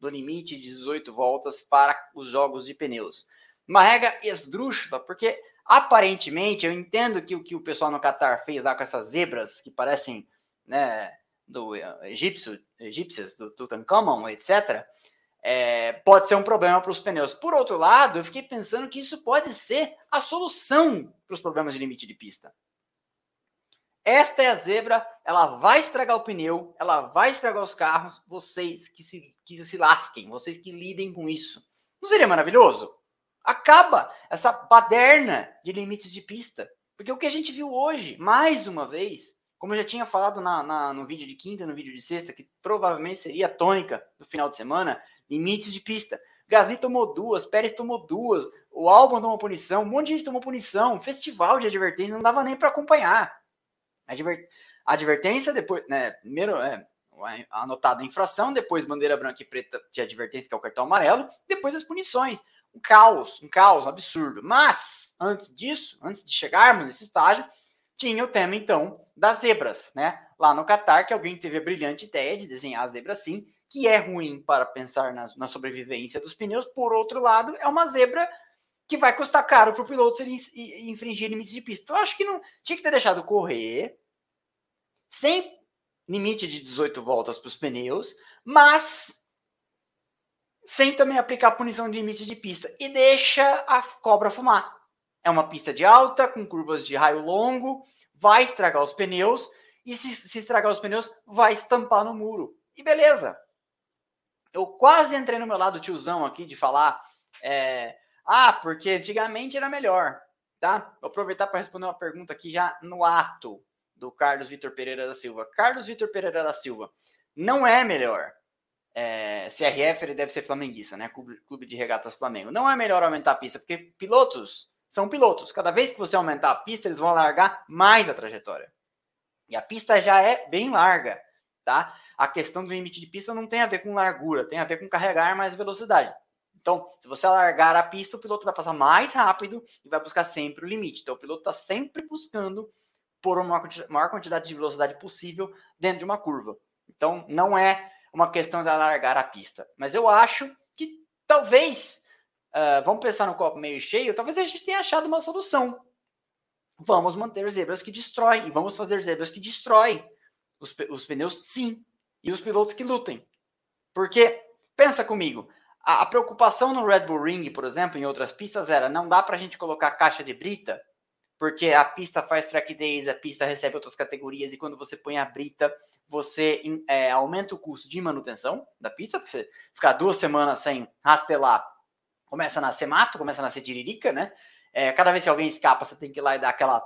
do limite de 18 voltas para os jogos de pneus. Uma regra esdrúxula, porque aparentemente eu entendo que o que o pessoal no Qatar fez lá com essas zebras que parecem, né, do uh, egípcio, egípcias, do Tutankhamon, etc é, pode ser um problema para os pneus. Por outro lado, eu fiquei pensando que isso pode ser a solução para os problemas de limite de pista. Esta é a zebra, ela vai estragar o pneu, ela vai estragar os carros, vocês que se, que se lasquem, vocês que lidem com isso. Não seria maravilhoso? Acaba essa baderna de limites de pista. Porque o que a gente viu hoje, mais uma vez, como eu já tinha falado na, na, no vídeo de quinta, no vídeo de sexta, que provavelmente seria a tônica do final de semana, limites de pista. Gasly tomou duas, Pérez tomou duas, o Albon tomou punição, um monte de gente tomou punição, festival de advertência não dava nem para acompanhar. Adver... Advertência, depois, né, primeiro é, anotada a infração, depois bandeira branca e preta de advertência, que é o cartão amarelo, depois as punições. Um caos, um caos, um absurdo. Mas, antes disso, antes de chegarmos nesse estágio, tinha o tema, então, das zebras, né? Lá no Catar, que alguém teve a brilhante ideia de desenhar a zebra assim, que é ruim para pensar na, na sobrevivência dos pneus. Por outro lado, é uma zebra que vai custar caro para o piloto se ele infringir limites de pista. Então, eu acho que não tinha que ter deixado correr sem limite de 18 voltas para os pneus, mas sem também aplicar punição de limite de pista e deixa a cobra fumar. É uma pista de alta, com curvas de raio longo, vai estragar os pneus e se, se estragar os pneus, vai estampar no muro. E beleza. Eu quase entrei no meu lado tiozão aqui de falar, é, ah, porque antigamente era melhor, tá? Vou aproveitar para responder uma pergunta aqui já no ato do Carlos Vitor Pereira da Silva. Carlos Vitor Pereira da Silva, não é melhor. É, CRF ele deve ser flamenguista, né? Clube, de Regatas Flamengo. Não é melhor aumentar a pista, porque pilotos são pilotos. Cada vez que você aumentar a pista, eles vão alargar mais a trajetória. E a pista já é bem larga, tá? A questão do limite de pista não tem a ver com largura, tem a ver com carregar mais velocidade. Então, se você alargar a pista, o piloto vai passar mais rápido e vai buscar sempre o limite. Então, o piloto está sempre buscando por uma maior quantidade de velocidade possível dentro de uma curva. Então, não é uma questão de alargar a pista. Mas eu acho que talvez, uh, vamos pensar no copo meio cheio, talvez a gente tenha achado uma solução vamos manter zebras que destroem, e vamos fazer zebras que destroem os, os pneus, sim, e os pilotos que lutem. Porque, pensa comigo, a, a, preocupação no Red Bull Ring, por exemplo, em outras pistas, era não dá para a gente colocar caixa de brita, porque a pista faz track days, a pista recebe outras categorias, e quando você põe a brita, você é, aumenta o custo de manutenção da pista, porque você ficar duas semanas sem rastelar, começa a nascer mato, começa a nascer tiririca, né? É, cada vez que alguém escapa, você tem que ir lá e dar aquela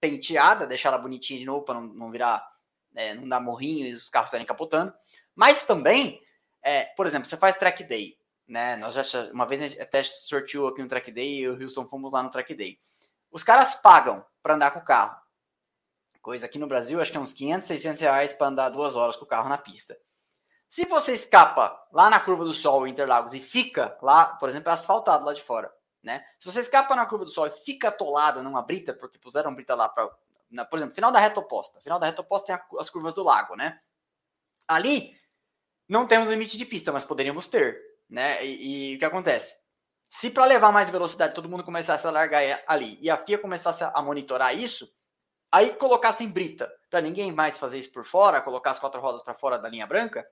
penteada, deixar ela bonitinha de novo para não, não, virar, é, não dar morrinho e os carros saírem capotando. Mas também, é, por exemplo, você faz track day, né? Nós já uma vez até sorteou aqui no track day e o Houston fomos lá no track day. Os caras pagam para andar com o carro. Coisa aqui no Brasil, acho que é uns 500, 600 reais para andar duas horas com o carro na pista. Se você escapa lá na curva do Sol, Interlagos, e fica lá, por exemplo, é asfaltado lá de fora, né? Se você escapa na curva do sol e fica atolado numa brita, porque puseram brita lá para, por exemplo, final da reta oposta. Final da reta oposta tem as curvas do lago, né? Ali não temos limite de pista, mas poderíamos ter, né? E, e o que acontece? Se para levar mais velocidade todo mundo começasse a largar ali e a FIA começasse a monitorar isso, aí colocassem brita para ninguém mais fazer isso por fora, colocar as quatro rodas para fora da linha branca,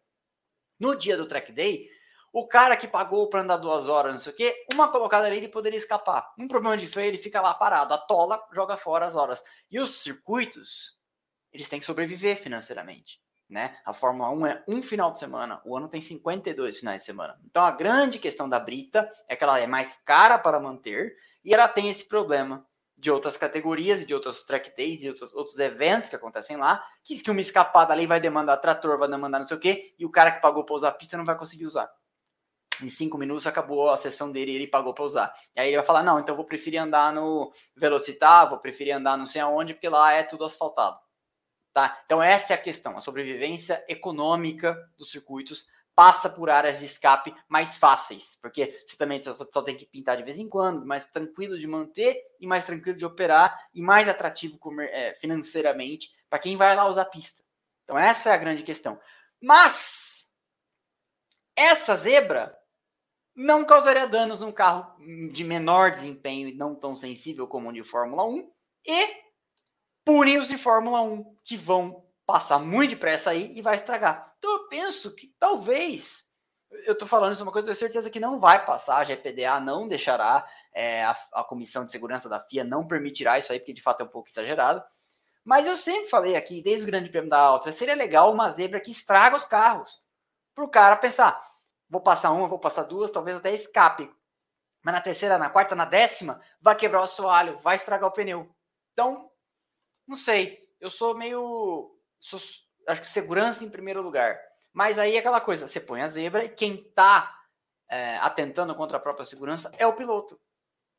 no dia do track day, o cara que pagou para andar duas horas, não sei o quê, uma colocada ali ele poderia escapar. Um problema de freio, ele fica lá parado, atola, joga fora as horas. E os circuitos, eles têm que sobreviver financeiramente. Né? A Fórmula 1 é um final de semana, o ano tem 52 finais de semana. Então a grande questão da Brita é que ela é mais cara para manter e ela tem esse problema de outras categorias, de outros track days, de outros, outros eventos que acontecem lá, que, que uma escapada ali vai demandar trator, vai demandar não sei o quê, e o cara que pagou para usar a pista não vai conseguir usar em cinco minutos acabou a sessão dele e ele pagou para usar. E aí ele vai falar: não, então eu vou preferir andar no Velocitar, vou preferir andar não sei aonde, porque lá é tudo asfaltado. Tá? Então, essa é a questão. A sobrevivência econômica dos circuitos passa por áreas de escape mais fáceis, porque você também só, só tem que pintar de vez em quando, mais tranquilo de manter e mais tranquilo de operar e mais atrativo é, financeiramente para quem vai lá usar a pista. Então, essa é a grande questão. Mas essa zebra não causaria danos num carro de menor desempenho e não tão sensível como o de Fórmula 1 e punem os de Fórmula 1 que vão passar muito depressa aí e vai estragar. Então eu penso que talvez eu tô falando isso é uma coisa, eu tenho certeza que não vai passar, a GPDA não deixará, é, a, a, Comissão de Segurança da FIA não permitirá isso aí, porque de fato é um pouco exagerado. Mas eu sempre falei aqui, desde o Grande Prêmio da Áustria, seria legal uma zebra que estraga os carros. Para o cara pensar, vou passar uma, vou passar duas, talvez até escape. Mas na terceira, na quarta, na décima, vai quebrar o assoalho, vai estragar o pneu. Então, não sei. Eu sou meio. Sou, acho que segurança em primeiro lugar. Mas aí é aquela coisa: você põe a zebra e quem está é, atentando contra a própria segurança é o piloto.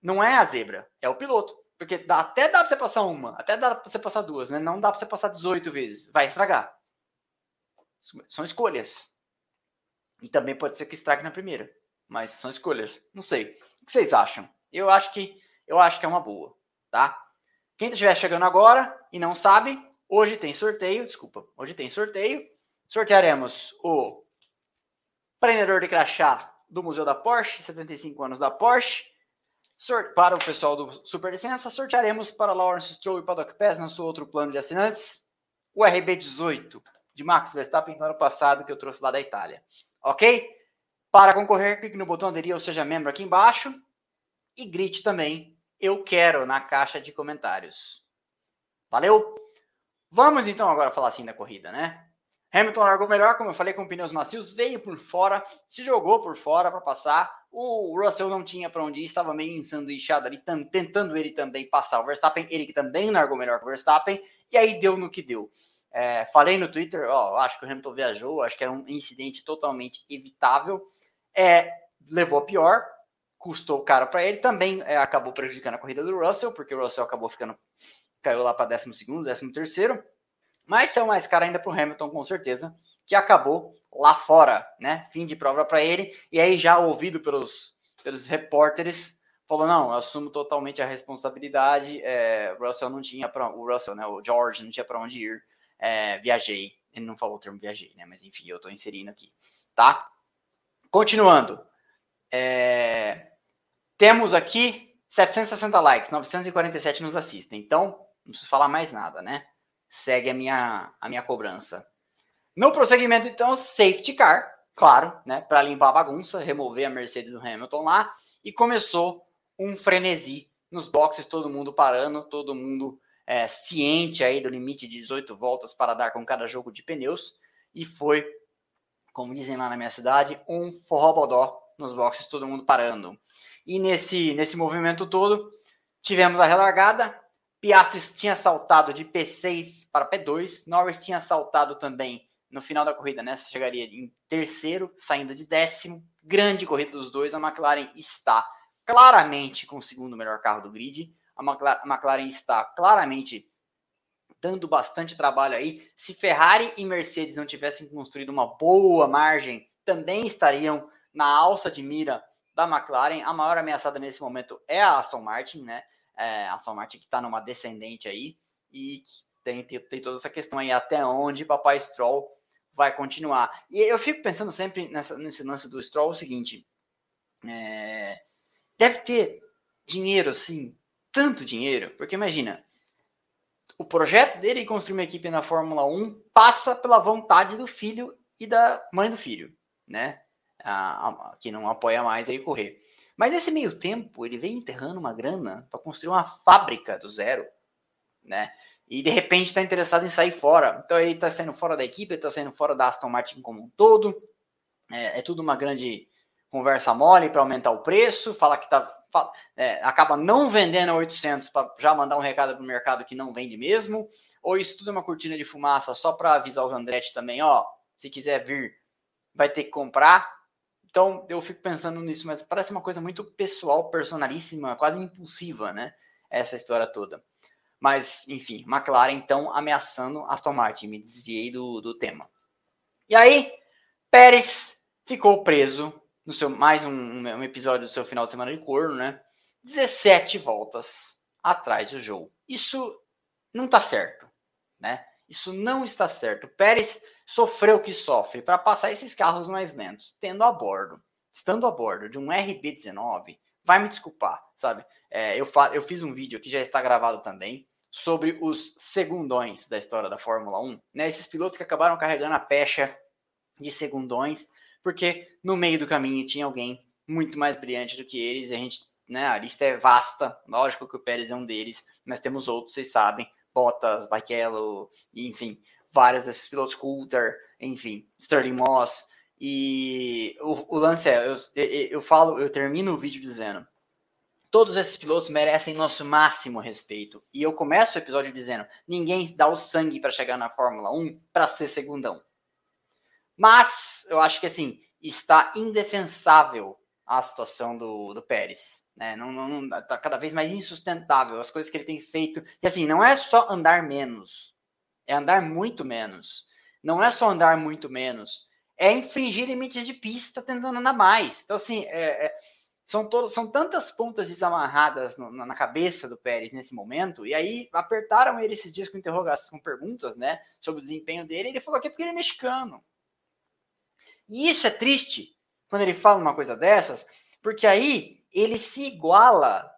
Não é a zebra, é o piloto. Porque dá, até dá para você passar uma, até dá para você passar duas, né? Não dá para você passar 18 vezes. Vai estragar. São escolhas. E também pode ser que estrague na primeira. Mas são escolhas. Não sei. O que vocês acham? Eu acho que eu acho que é uma boa, tá? Quem estiver chegando agora e não sabe, hoje tem sorteio, desculpa, hoje tem sorteio. Sortearemos o prendedor de crachá do Museu da Porsche, 75 anos da Porsche. Para o pessoal do Super Licença, sortearemos para Lawrence Stroll e Paddock Pass, nosso outro plano de assinantes, o RB18 de Max Verstappen do ano passado que eu trouxe lá da Itália ok? Para concorrer, clique no botão aderir ou seja membro aqui embaixo e grite também eu quero na caixa de comentários. Valeu? Vamos então agora falar assim da corrida, né? Hamilton largou melhor, como eu falei, com pneus macios, veio por fora, se jogou por fora para passar. O Russell não tinha para onde ir, estava meio ensanduichado ali, tentando ele também passar o Verstappen. Ele que também largou melhor que o Verstappen, e aí deu no que deu. É, falei no Twitter, ó, acho que o Hamilton viajou, acho que era um incidente totalmente evitável. É, levou a pior, custou caro para ele, também é, acabou prejudicando a corrida do Russell, porque o Russell acabou ficando, caiu lá para 12 13 terceiro mas saiu mais caro ainda para o Hamilton, com certeza, que acabou lá fora, né? Fim de prova para ele. E aí, já ouvido pelos, pelos repórteres, falou: não, eu assumo totalmente a responsabilidade. É, o Russell não tinha para o Russell, né? O George não tinha para onde ir. É, viajei. Ele não falou o termo viajei, né? Mas enfim, eu estou inserindo aqui, tá? Continuando. É, temos aqui 760 likes, 947 nos assistem. Então, não preciso falar mais nada, né? segue a minha, a minha cobrança. No prosseguimento, então, safety car, claro, né, para limpar a bagunça, remover a Mercedes do Hamilton lá, e começou um frenesi nos boxes, todo mundo parando, todo mundo é, ciente aí do limite de 18 voltas para dar com cada jogo de pneus, e foi, como dizem lá na minha cidade, um forrobodó nos boxes, todo mundo parando. E nesse, nesse movimento todo, tivemos a relargada, Piastri tinha saltado de P6 para P2, Norris tinha saltado também no final da corrida, né? Chegaria em terceiro, saindo de décimo. Grande corrida dos dois. A McLaren está claramente com o segundo melhor carro do grid. A McLaren está claramente dando bastante trabalho aí. Se Ferrari e Mercedes não tivessem construído uma boa margem, também estariam na alça de mira da McLaren. A maior ameaçada nesse momento é a Aston Martin, né? é, a Aston Martin que está numa descendente aí e tem, tem, tem, toda essa questão aí até onde Papai Stroll vai continuar. E eu fico pensando sempre nessa, nesse lance do Stroll o seguinte: é, deve ter dinheiro assim, tanto dinheiro, porque imagina, o projeto dele construir uma equipe na Fórmula 1 passa pela vontade do filho e da mãe do filho, né? A, a, que não apoia mais ele correr. Mas nesse meio tempo, ele vem enterrando uma grana para construir uma fábrica do zero, né? E de repente está interessado em sair fora. Então ele está saindo fora da equipe, está saindo fora da Aston Martin como um todo. É, é tudo uma grande conversa mole para aumentar o preço. Fala que tá, fala, é, acaba não vendendo a 800 para já mandar um recado para o mercado que não vende mesmo. Ou isso tudo é uma cortina de fumaça só para avisar os Andretti também, ó. Se quiser vir, vai ter que comprar. Então eu fico pensando nisso, mas parece uma coisa muito pessoal, personalíssima, quase impulsiva, né? Essa história toda. Mas, enfim, McLaren então ameaçando Aston Martin. Me desviei do, do tema. E aí, Pérez ficou preso no seu mais um, um episódio do seu final de semana de corno, né? 17 voltas atrás do jogo. Isso não tá certo, né? Isso não está certo. Pérez sofreu o que sofre para passar esses carros mais lentos, tendo a bordo, estando a bordo de um RB19. Vai me desculpar, sabe? É, eu, eu fiz um vídeo que já está gravado também sobre os segundões da história da Fórmula 1, né? Esses pilotos que acabaram carregando a pecha de segundões, porque no meio do caminho tinha alguém muito mais brilhante do que eles, e a gente, né, a lista é vasta, lógico que o Pérez é um deles, mas temos outros, vocês sabem, Bottas, Barrichello, enfim, vários desses pilotos, Coulter, enfim, Sterling Moss. E o, o lance é, eu, eu falo, eu termino o vídeo dizendo, todos esses pilotos merecem nosso máximo respeito. E eu começo o episódio dizendo, ninguém dá o sangue para chegar na Fórmula 1 para ser segundão. Mas eu acho que assim, está indefensável a situação do, do Pérez. Né? Não, não, não, tá cada vez mais insustentável as coisas que ele tem feito. E assim, não é só andar menos, é andar muito menos. Não é só andar muito menos, é infringir limites de pista tentando andar mais. Então, assim, é, é, são, todos, são tantas pontas desamarradas no, na cabeça do Pérez nesse momento, e aí apertaram ele esses dias com interrogações, com perguntas, né, sobre o desempenho dele, e ele falou que é porque ele é mexicano. E isso é triste, quando ele fala uma coisa dessas, porque aí ele se iguala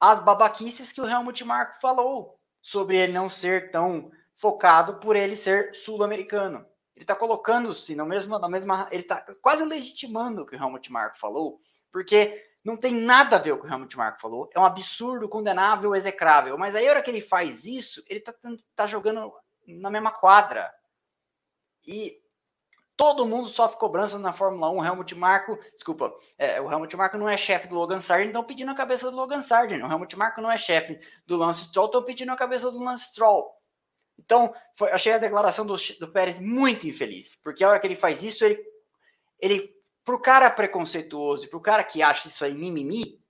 às babaquices que o Helmut Marko falou sobre ele não ser tão focado por ele ser sul-americano. Ele está colocando-se na mesma, na mesma. Ele está quase legitimando o que o Helmut Marko falou, porque não tem nada a ver com o que o Helmut Marko falou. É um absurdo, condenável, execrável. Mas aí, a hora que ele faz isso, ele está tá jogando na mesma quadra. E todo mundo sofre cobrança na Fórmula 1. O Helmut Marko, desculpa, é, o Helmut Marko não é chefe do Logan Sargent, estão pedindo a cabeça do Logan Sargent. O Helmut Marko não é chefe do Lance Stroll, estão pedindo a cabeça do Lance Stroll. Então, foi, achei a declaração do, do Pérez muito infeliz, porque a hora que ele faz isso, ele, ele pro cara preconceituoso, pro cara que acha isso aí mimimi,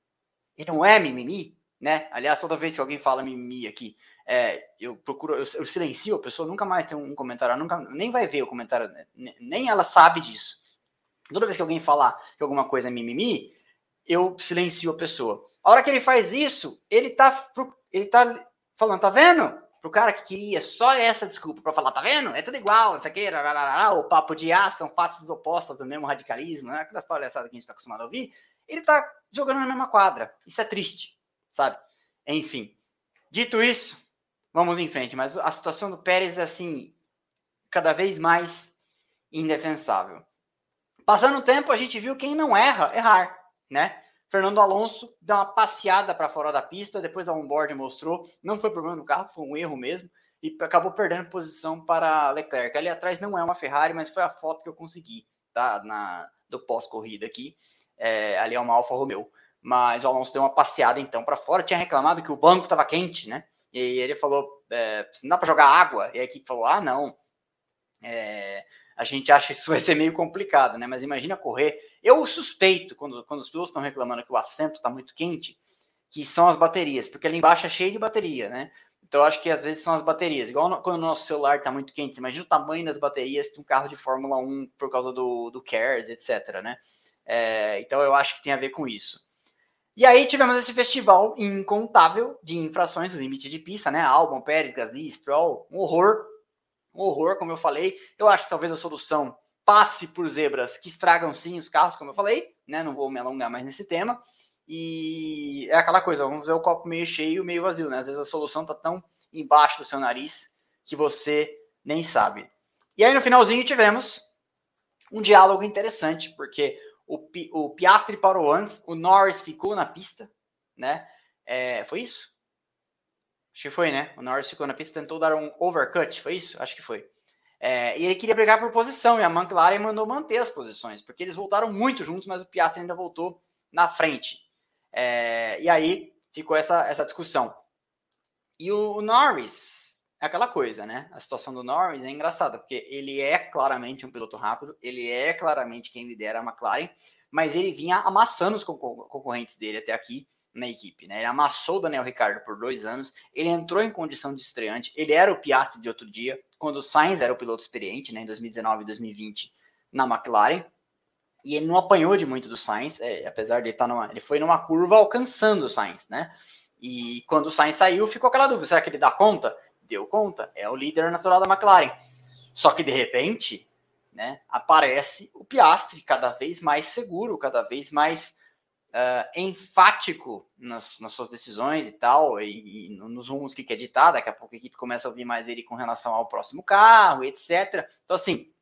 ele não é mimimi, né? Aliás, toda vez que alguém fala mimimi aqui, é, eu procuro, eu, eu, silencio a pessoa, nunca mais tem um comentário, nunca, nem vai ver o comentário, nem ela sabe disso. Toda vez que alguém falar que alguma coisa é mimimi, eu silencio a pessoa. A hora que ele faz isso, ele tá, ele tá falando, tá vendo? pro cara que queria só essa desculpa para falar, tá vendo? É tudo igual, isso aqui, o papo de ah, são faces opostas do mesmo radicalismo, né? Aquelas palhaçadas que a gente está acostumado a ouvir, ele tá jogando na mesma quadra. Isso é triste, sabe? Enfim, dito isso, vamos em frente. Mas a situação do Pérez é assim, cada vez mais indefensável. Passando o tempo, a gente viu quem não erra, errar, né? Fernando Alonso deu uma passeada para fora da pista, depois a onboard mostrou, não foi problema do carro, foi um erro mesmo, e acabou perdendo posição para Leclerc. Ali atrás não é uma Ferrari, mas foi a foto que eu consegui, tá? Na, do pós-corrida aqui. É, ali é uma Alfa Romeo. Mas o Alonso deu uma passeada então para fora, tinha reclamado que o banco estava quente, né? E ele falou: é, não dá para jogar água. E a equipe falou: ah, não. É, a gente acha isso vai ser meio complicado, né? Mas imagina correr. Eu suspeito, quando, quando os pilotos estão reclamando que o assento está muito quente, que são as baterias, porque ali embaixo é cheio de bateria, né? Então acho que às vezes são as baterias. Igual no, quando o nosso celular está muito quente, você imagina o tamanho das baterias de um carro de Fórmula 1 por causa do, do CARES, etc, né? É, então eu acho que tem a ver com isso. E aí tivemos esse festival incontável de infrações do limite de pista, né? Albon, Pérez, Gasly, Stroll, um horror um horror, como eu falei. Eu acho que talvez a solução passe por zebras que estragam sim os carros, como eu falei, né? Não vou me alongar mais nesse tema. E é aquela coisa, vamos ver o copo meio cheio, meio vazio, né? Às vezes a solução tá tão embaixo do seu nariz que você nem sabe. E aí no finalzinho tivemos um diálogo interessante, porque o, o Piastri parou antes, o Norris ficou na pista, né? É, foi isso? Acho que foi, né? O Norris ficou na pista tentou dar um overcut, foi isso? Acho que foi. É, e ele queria brigar por posição, e a McLaren mandou manter as posições, porque eles voltaram muito juntos, mas o Piastri ainda voltou na frente. É, e aí ficou essa, essa discussão. E o, o Norris, é aquela coisa, né? A situação do Norris é engraçada, porque ele é claramente um piloto rápido, ele é claramente quem lidera a McLaren, mas ele vinha amassando os concorrentes dele até aqui na equipe, né? Ele amassou o Daniel Ricardo por dois anos, ele entrou em condição de estreante, ele era o Piastri de outro dia, quando o Sainz era o piloto experiente, né, em 2019 e 2020 na McLaren, e ele não apanhou de muito do Sainz, é, apesar de estar numa, ele foi numa curva alcançando o Sainz, né? E quando o Sainz saiu, ficou aquela dúvida, será que ele dá conta? Deu conta, é o líder natural da McLaren. Só que de repente, né, aparece o Piastri cada vez mais seguro, cada vez mais uh, enfático nas, nas, suas decisões e tal, e, e, nos rumos que quer ditar. Daqui a pouco a equipe começa a ouvir mais ele com relação ao próximo carro, etc. Então, assim,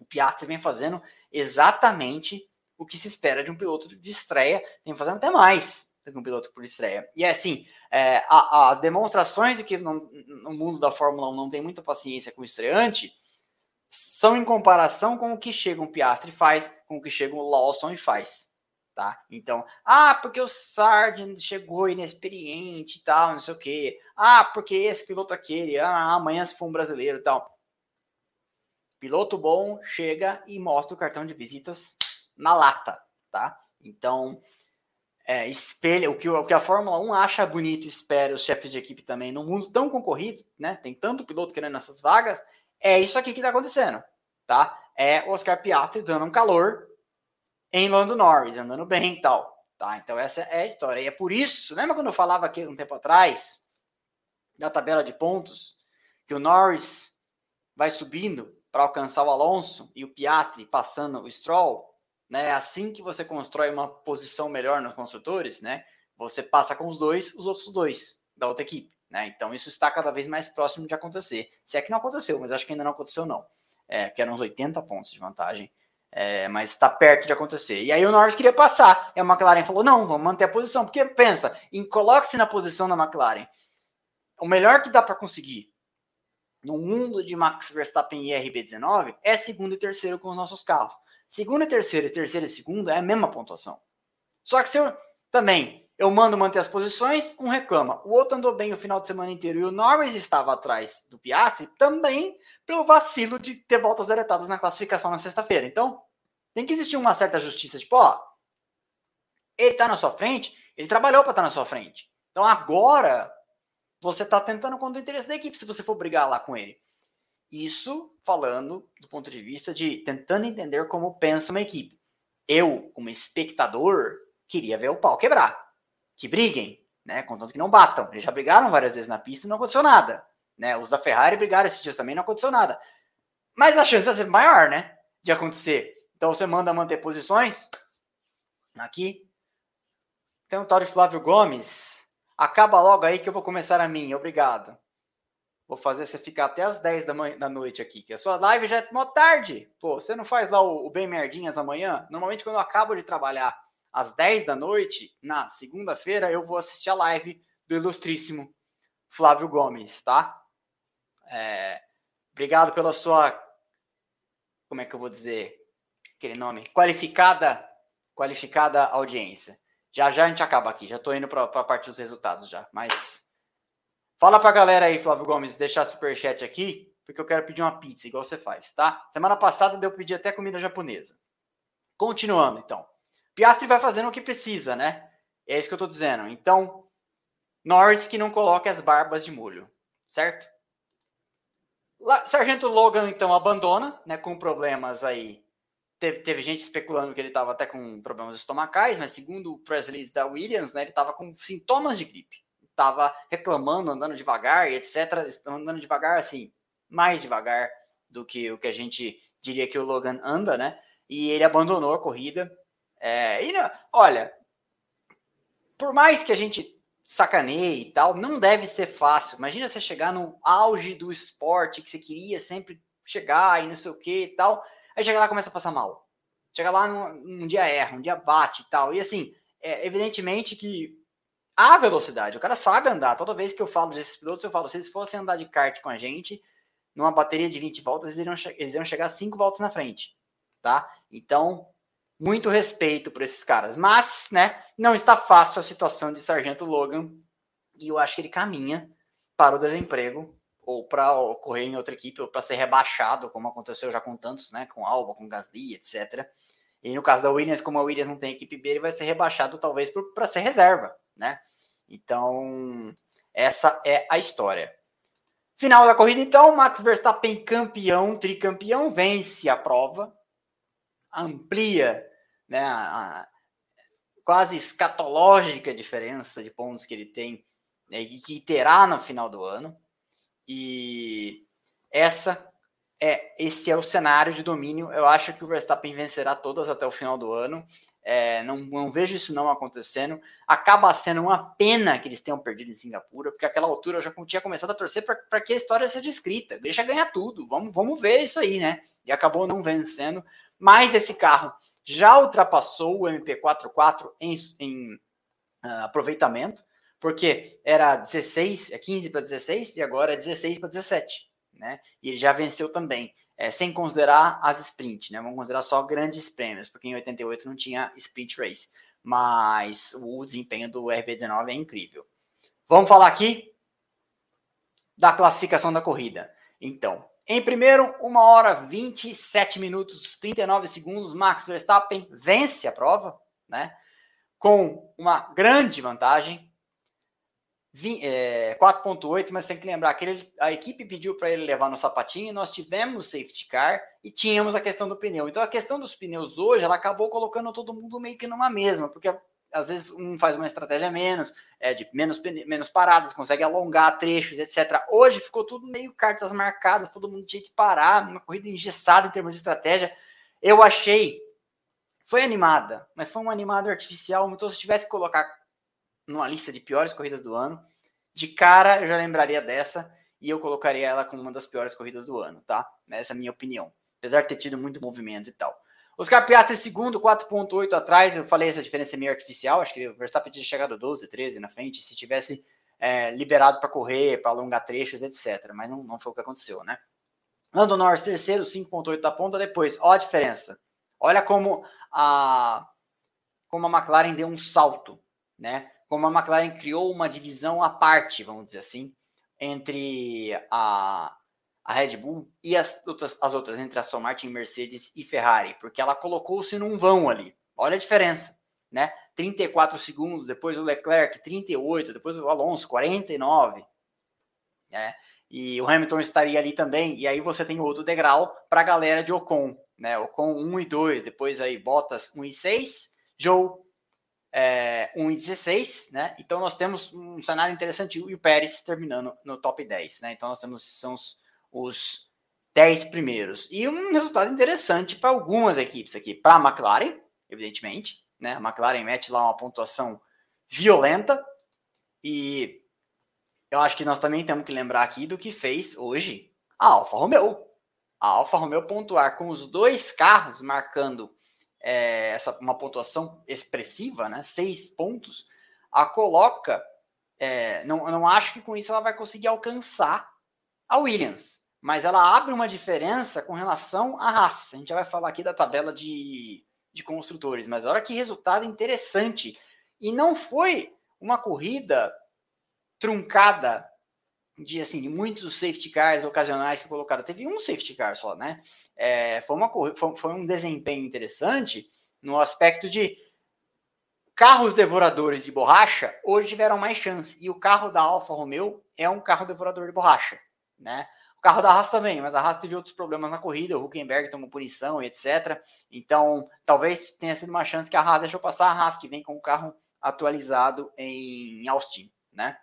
o Piastri vem fazendo exatamente o que se espera de um piloto de estreia, vem fazendo até mais do que um piloto por estreia. E é assim, é, as demonstrações de que no, no, mundo da Fórmula 1 não tem muita paciência com o estreante são em comparação com o que chega um Piastri faz, com o que chega um Lawson e faz tá? Então, ah, porque o Sargent chegou inexperiente e tal, não sei o quê. Ah, porque esse piloto aquele, ah, amanhã se for um brasileiro e tal. Piloto bom chega e mostra o cartão de visitas na lata, tá? Então, é, espelha o que, o que a Fórmula 1 acha bonito espera os chefes de equipe também, num mundo tão concorrido, né? Tem tanto piloto querendo essas vagas, é isso aqui que tá acontecendo, tá? É Oscar Piastri dando um calor em Lando Norris, andando bem e tal. Tá? Então essa é a história. E é por isso, lembra quando eu falava aqui um tempo atrás, da tabela de pontos, que o Norris vai subindo para alcançar o Alonso e o Piastri passando o Stroll? Né? Assim que você constrói uma posição melhor nos construtores, né? Você passa com os dois, os outros dois da outra equipe. Né? Então isso está cada vez mais próximo de acontecer. Se é que não aconteceu, mas acho que ainda não aconteceu não. é, que eram uns 80 pontos de vantagem. É, mas está perto de acontecer. E aí o Norris queria passar. E a McLaren falou: não, vamos manter a posição. Porque pensa, coloque-se na posição da McLaren. O melhor que dá para conseguir no mundo de Max Verstappen e RB19 é segundo e terceiro com os nossos carros. Segundo e terceiro, e terceiro e segundo é a mesma pontuação. Só que se eu também eu mando manter as posições, um reclama. O outro andou bem o final de semana inteiro e o Norris estava atrás do Piastri também pelo vacilo de ter voltas deletadas na classificação na sexta-feira. Então, tem que existir uma certa justiça. Tipo, ó, ele tá na sua frente, ele trabalhou para estar tá na sua frente. Então agora você está tentando contra o interesse da equipe se você for brigar lá com ele. Isso falando do ponto de vista de tentando entender como pensa uma equipe. Eu, como espectador, queria ver o pau quebrar. Que briguem, né? Contanto que não batam. Eles já brigaram várias vezes na pista e não aconteceu nada. Né? Os da Ferrari brigaram esses dias também não aconteceu nada. Mas a chance é ser maior, né? De acontecer. Então você manda manter posições. Aqui. Tem um tal de Flávio Gomes Acaba logo aí que eu vou começar a minha. Obrigado. Vou fazer você ficar até as 10 da, manhã, da noite aqui, que a sua live já é mó tarde. Pô, você não faz lá o, o Bem Merdinhas amanhã? Normalmente, quando eu acabo de trabalhar às 10 da noite, na segunda-feira, eu vou assistir a live do ilustríssimo Flávio Gomes, tá? É, obrigado pela sua. Como é que eu vou dizer aquele nome? Qualificada, qualificada audiência. Já já a gente acaba aqui, já tô indo para a parte dos resultados já. Mas fala pra galera aí, Flávio Gomes, deixar superchat aqui, porque eu quero pedir uma pizza, igual você faz, tá? Semana passada deu pedir até comida japonesa. Continuando, então. Piastri vai fazendo o que precisa, né? É isso que eu tô dizendo. Então, Norris que não coloque as barbas de molho, certo? Sargento Logan, então, abandona, né? Com problemas aí Teve, teve gente especulando que ele estava até com problemas estomacais, mas segundo o press release da Williams, né, ele estava com sintomas de gripe. Estava reclamando, andando devagar, etc. Andando devagar, assim, mais devagar do que o que a gente diria que o Logan anda, né? E ele abandonou a corrida. É, e, olha, por mais que a gente sacaneie e tal, não deve ser fácil. Imagina você chegar no auge do esporte que você queria sempre chegar e não sei o que e tal Aí chega lá começa a passar mal. Chega lá num, um dia erra, um dia bate e tal. E assim, é evidentemente que a velocidade, o cara sabe andar. Toda vez que eu falo desses pilotos, eu falo, se eles fossem andar de kart com a gente, numa bateria de 20 voltas, eles iriam, eles iriam chegar 5 voltas na frente. Tá? Então, muito respeito por esses caras. Mas, né, não está fácil a situação de Sargento Logan. E eu acho que ele caminha para o desemprego ou para ocorrer em outra equipe, ou para ser rebaixado, como aconteceu já com tantos, né? Com Alba, com Gasly, etc. E no caso da Williams, como a Williams não tem equipe B, ele vai ser rebaixado talvez para ser reserva, né? Então, essa é a história. Final da corrida, então, Max Verstappen campeão, tricampeão, vence a prova, amplia né, a quase escatológica diferença de pontos que ele tem né, e que terá no final do ano. E essa é esse é o cenário de domínio. Eu acho que o Verstappen vencerá todas até o final do ano. É, não, não, vejo isso não acontecendo. Acaba sendo uma pena que eles tenham perdido em Singapura, porque aquela altura eu já tinha começado a torcer para que a história seja escrita. Deixa ganhar tudo. Vamos, vamos ver isso aí, né? E acabou não vencendo. Mas esse carro já ultrapassou o MP44 em, em uh, aproveitamento porque era 16, é 15 para 16 e agora é 16 para 17, né? E ele já venceu também, é, sem considerar as sprint, né? Vamos considerar só grandes prêmios, porque em 88 não tinha sprint race, mas o desempenho do RB19 é incrível. Vamos falar aqui da classificação da corrida. Então, em primeiro, 1 hora 27 minutos 39 segundos, Max Verstappen vence a prova, né? Com uma grande vantagem, é, 4.8, mas tem que lembrar que ele, a equipe pediu para ele levar no sapatinho, nós tivemos safety car e tínhamos a questão do pneu. Então a questão dos pneus hoje, ela acabou colocando todo mundo meio que numa mesma, porque às vezes um faz uma estratégia menos, é, de menos, menos paradas, consegue alongar trechos, etc. Hoje ficou tudo meio cartas marcadas, todo mundo tinha que parar, uma corrida engessada em termos de estratégia. Eu achei, foi animada, mas foi um animado artificial, então se tivesse que colocar numa lista de piores corridas do ano. De cara, eu já lembraria dessa. e eu colocaria ela como uma das piores corridas do ano, tá? Essa é a minha opinião. Apesar de ter tido muito movimento e tal. Oscar Piastri segundo, 4.8 atrás. Eu falei essa diferença é meio artificial. Acho que o Verstappen tinha chegado 12, 13 na frente. Se tivesse é, liberado para correr, para alongar trechos, etc. Mas não, não foi o que aconteceu, né? Lando Norris terceiro, 5.8 da ponta. Depois, ó a diferença. Olha como a, como a McLaren deu um salto, né? Como a McLaren criou uma divisão à parte, vamos dizer assim, entre a, a Red Bull e as outras, as outras, entre Aston Martin, Mercedes e Ferrari, porque ela colocou-se num vão ali. Olha a diferença, né? 34 segundos, depois o Leclerc, 38, depois o Alonso, 49, né? E o Hamilton estaria ali também, e aí você tem outro degrau para a galera de Ocon, né? Ocon 1 e 2, depois aí Bottas 1 e 6, Joe é, 1 e 16, né? Então nós temos um cenário interessante e o Pérez terminando no top 10, né? Então nós temos são os, os 10 primeiros. E um resultado interessante para algumas equipes aqui, para a McLaren, evidentemente, né? A McLaren mete lá uma pontuação violenta e eu acho que nós também temos que lembrar aqui do que fez hoje a Alfa Romeo. A Alfa Romeo pontuar com os dois carros marcando é, essa, uma pontuação expressiva, né? Seis pontos, a coloca. É, não, não acho que com isso ela vai conseguir alcançar a Williams, mas ela abre uma diferença com relação à Haas. A gente já vai falar aqui da tabela de, de construtores, mas olha que resultado interessante. E não foi uma corrida truncada de assim muitos safety cars ocasionais que colocaram. Teve um safety car só, né? É, foi, uma, foi, foi um desempenho interessante no aspecto de carros devoradores de borracha hoje tiveram mais chance. E o carro da Alfa Romeo é um carro devorador de borracha, né? O carro da Haas também, mas a Haas teve outros problemas na corrida, o Huckenberg tomou punição e etc. Então, talvez tenha sido uma chance que a Haas deixou passar a Haas, que vem com o carro atualizado em Austin, né?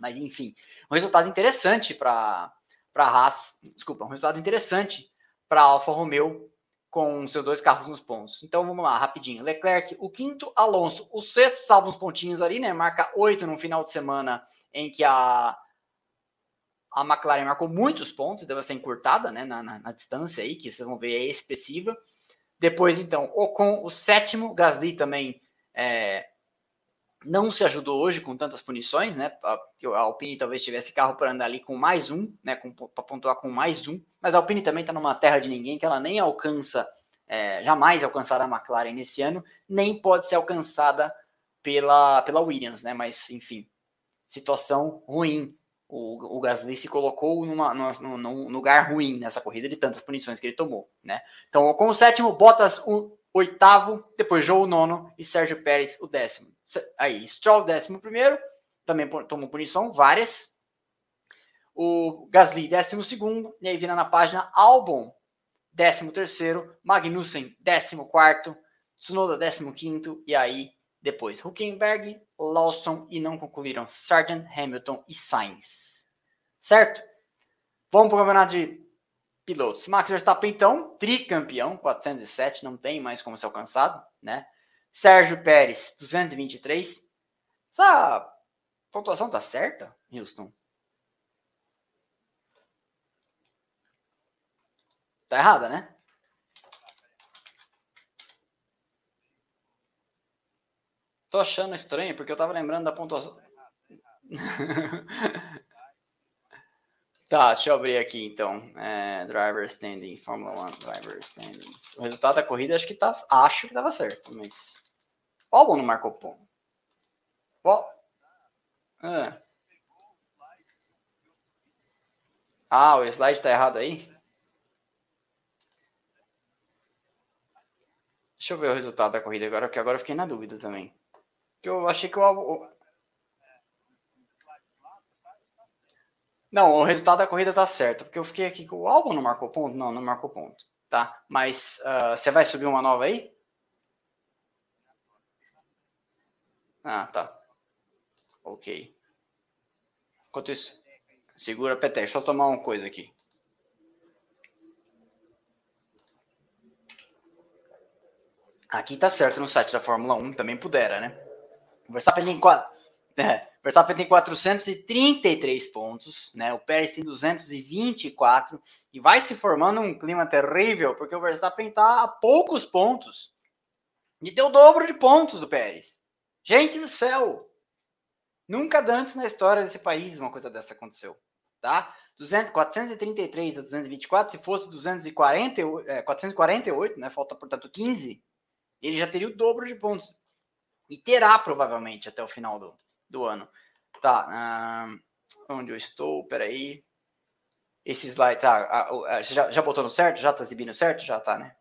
Mas enfim, um resultado interessante para a Haas, desculpa, um resultado interessante para Alfa Romeo com seus dois carros nos pontos. Então vamos lá, rapidinho. Leclerc, o quinto, Alonso, o sexto salva uns pontinhos ali, né? Marca oito no final de semana em que a a McLaren marcou muitos pontos, deve ser encurtada, né, na, na, na, distância aí, que vocês vão ver é expressiva. Depois, então, Ocon, o sétimo, Gasly também é, não se ajudou hoje com tantas punições, né? A, Alpine talvez tivesse carro para andar ali com mais um, né? Para pontuar com mais um. Mas a Alpine também está numa terra de ninguém que ela nem alcança, é, jamais alcançará a McLaren nesse ano, nem pode ser alcançada pela, pela Williams, né? Mas enfim, situação ruim. O, o Gasly se colocou numa, numa, num lugar ruim nessa corrida de tantas punições que ele tomou, né? Então, com o sétimo, Bottas o oitavo, depois Joe o nono e Sérgio Pérez o décimo. Aí, Stroll, décimo primeiro, também tomou punição, várias. O Gasly, décimo segundo, e aí vira na página Albon, décimo terceiro, Magnussen, décimo quarto, Tsunoda, décimo quinto, e aí depois Huckenberg, Lawson e não concluíram Sargent, Hamilton e Sainz. Certo? Vamos para o campeonato de pilotos. Max Verstappen, então, tricampeão, 407, não tem mais como ser alcançado, né? Sérgio Pérez, 223. Essa pontuação tá certa, Houston? Tá errada, né? Tô achando estranho, porque eu tava lembrando da pontuação. tá, deixa eu abrir aqui então. É, driver standing, Fórmula 1, driver standings. O resultado da corrida acho que tá. Acho que tava certo, mas. O álbum não marcou ponto. Ó. Ah. ah, o slide tá errado aí? Deixa eu ver o resultado da corrida agora, porque agora eu fiquei na dúvida também. Eu achei que o álbum. Não, o resultado da corrida tá certo, porque eu fiquei aqui que o álbum não marcou ponto. Não, não marcou ponto, tá? Mas uh, você vai subir uma nova aí? Ah, tá. Ok. Enquanto isso, segura a peteca. Deixa eu tomar uma coisa aqui. Aqui tá certo no site da Fórmula 1, também pudera, né? Verstappen tem 4, É, o Verstappen tem 433 pontos, né? O Pérez tem 224 e vai se formando um clima terrível porque o Verstappen está a poucos pontos e deu o dobro de pontos do Pérez. Gente do céu! Nunca antes na história desse país uma coisa dessa aconteceu, tá? 200, 433 a 224, se fosse 240, é, 448, né? Falta, portanto, 15, ele já teria o dobro de pontos. E terá, provavelmente, até o final do, do ano. Tá, onde eu estou? Peraí. Esse slide, tá, já, já botou no certo? Já tá exibindo certo? Já tá, né?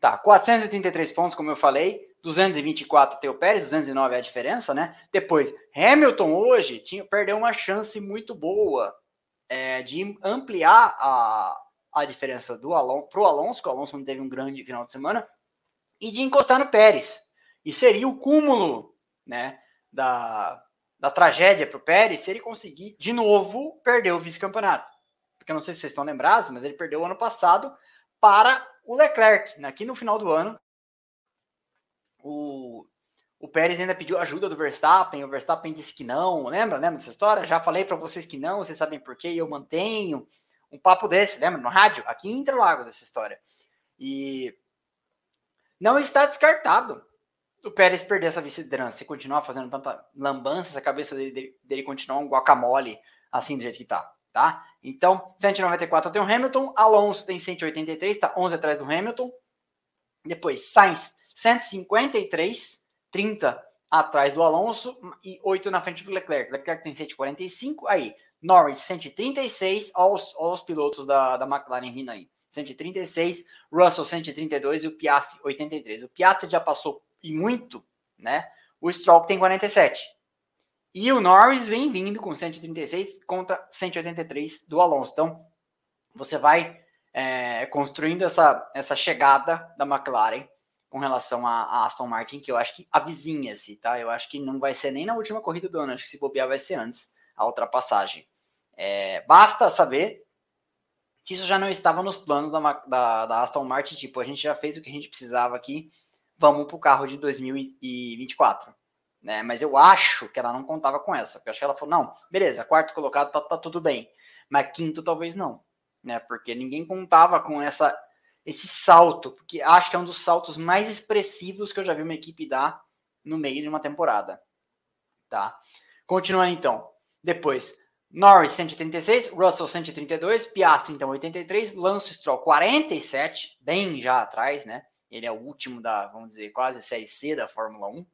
Tá, 433 pontos, como eu falei. 224 tem o Pérez, 209 é a diferença, né? Depois, Hamilton hoje tinha, perdeu uma chance muito boa é, de ampliar a, a diferença do pro Alonso, que o Alonso não teve um grande final de semana, e de encostar no Pérez. E seria o cúmulo, né, da, da tragédia para o Pérez se ele conseguir de novo perder o vice-campeonato. Porque eu não sei se vocês estão lembrados, mas ele perdeu o ano passado para o Leclerc. Aqui no final do ano, o, o Pérez ainda pediu ajuda do Verstappen, o Verstappen disse que não, lembra? Lembra dessa história? Já falei para vocês que não, vocês sabem por quê, eu mantenho um papo desse, lembra? No rádio, aqui em Interlagos, essa história. E não está descartado o Pérez perder essa vice-liderança e continuar fazendo tanta lambança, essa cabeça dele, dele, dele continuar um guacamole assim do jeito que tá, tá? Então, 194 tem o Hamilton, Alonso tem 183, tá 11 atrás do Hamilton. Depois, Sainz 153, 30 atrás do Alonso e 8 na frente do Leclerc. Leclerc tem 145, aí Norris 136, aos, aos pilotos da, da McLaren vindo aí. 136, Russell 132 e o Piastri 83. O Piastri já passou e muito, né? O Stroll tem 47. E o Norris vem vindo com 136 contra 183 do Alonso. Então, você vai é, construindo essa, essa chegada da McLaren com relação a, Aston Martin, que eu acho que avizinha-se, tá? Eu acho que não vai ser nem na última corrida do ano, acho que se bobear vai ser antes a ultrapassagem. É, basta saber que isso já não estava nos planos da, da, da, Aston Martin, tipo, a gente já fez o que a gente precisava aqui, vamos para o carro de 2024. Né? Mas eu acho que ela não contava com essa, porque eu acho que ela falou, não, beleza, quarto colocado tá, tá tudo bem, mas quinto talvez não, né? Porque ninguém contava com essa esse salto, porque acho que é um dos saltos mais expressivos que eu já vi uma equipe dar no meio de uma temporada. Tá? Continuando então. Depois, Norris 136, Russell 132, Piastri então 83, Lance Stroll 47, bem já atrás, né? Ele é o último da, vamos dizer, quase Série C da Fórmula 1.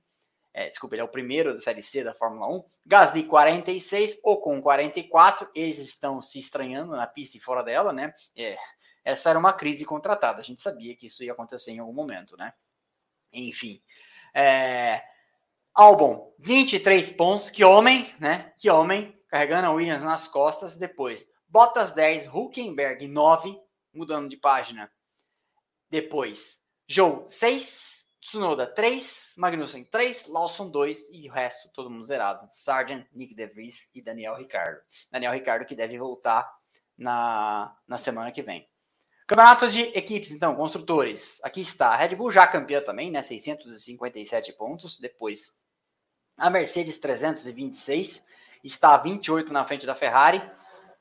É, desculpa, ele é o primeiro da Série C da Fórmula 1. Gasly 46, Ocon 44. Eles estão se estranhando na pista e fora dela, né? É, essa era uma crise contratada. A gente sabia que isso ia acontecer em algum momento, né? Enfim. É... Albon, 23 pontos. Que homem, né? Que homem. Carregando a Williams nas costas. Depois, Bottas 10, Huckenberg 9. Mudando de página. Depois, Joe 6, Tsunoda 3, Magnussen 3, Lawson 2 e o resto todo mundo zerado. Sargent, Nick DeVries e Daniel Ricardo. Daniel Ricardo que deve voltar na, na semana que vem. Campeonato de equipes, então, construtores. Aqui está a Red Bull já campeã também, né? 657 pontos. Depois a Mercedes 326 está 28 na frente da Ferrari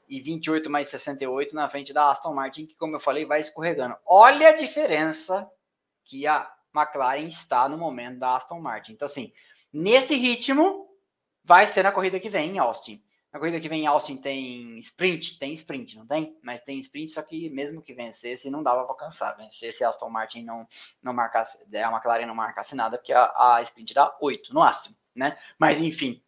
e 28 mais 68 na frente da Aston Martin, que como eu falei, vai escorregando. Olha a diferença que a McLaren está no momento da Aston Martin. Então assim, nesse ritmo vai ser na corrida que vem em Austin. Na corrida que vem em Austin tem sprint, tem sprint, não tem? Mas tem sprint, só que mesmo que vencesse, não dava para alcançar. Vencer se a Aston Martin não, não marcasse, a McLaren não marcasse nada, porque a, a sprint dá 8 no máximo, né? Mas enfim,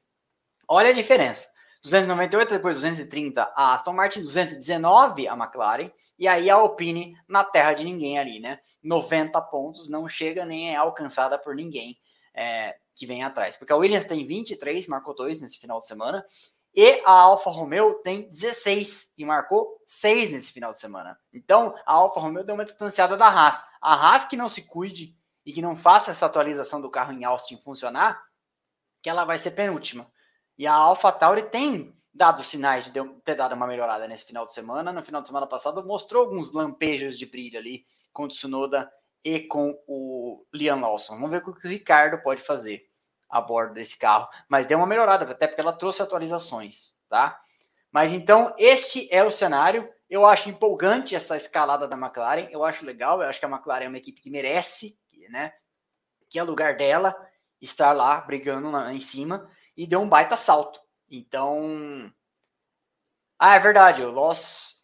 olha a diferença. 298, depois 230 a Aston Martin, 219 a McLaren, e aí a Alpine na terra de ninguém ali, né? 90 pontos, não chega nem é alcançada por ninguém é, que vem atrás. Porque a Williams tem 23, marcou 2 nesse final de semana, e a Alfa Romeo tem 16 e marcou 6 nesse final de semana. Então, a Alfa Romeo deu uma distanciada da Haas. A Haas que não se cuide e que não faça essa atualização do carro em Austin funcionar, que ela vai ser penúltima. E a Alpha Tauri tem dado sinais de ter dado uma melhorada nesse final de semana. No final de semana passado mostrou alguns lampejos de brilho ali com o Tsunoda e com o Liam Lawson. Vamos ver o que o Ricardo pode fazer a bordo desse carro, mas deu uma melhorada, até porque ela trouxe atualizações, tá? Mas então, este é o cenário. Eu acho empolgante essa escalada da McLaren, eu acho legal, eu acho que a McLaren é uma equipe que merece, né? Que é lugar dela estar lá brigando lá em cima e deu um baita salto. Então, ah, é verdade, o Los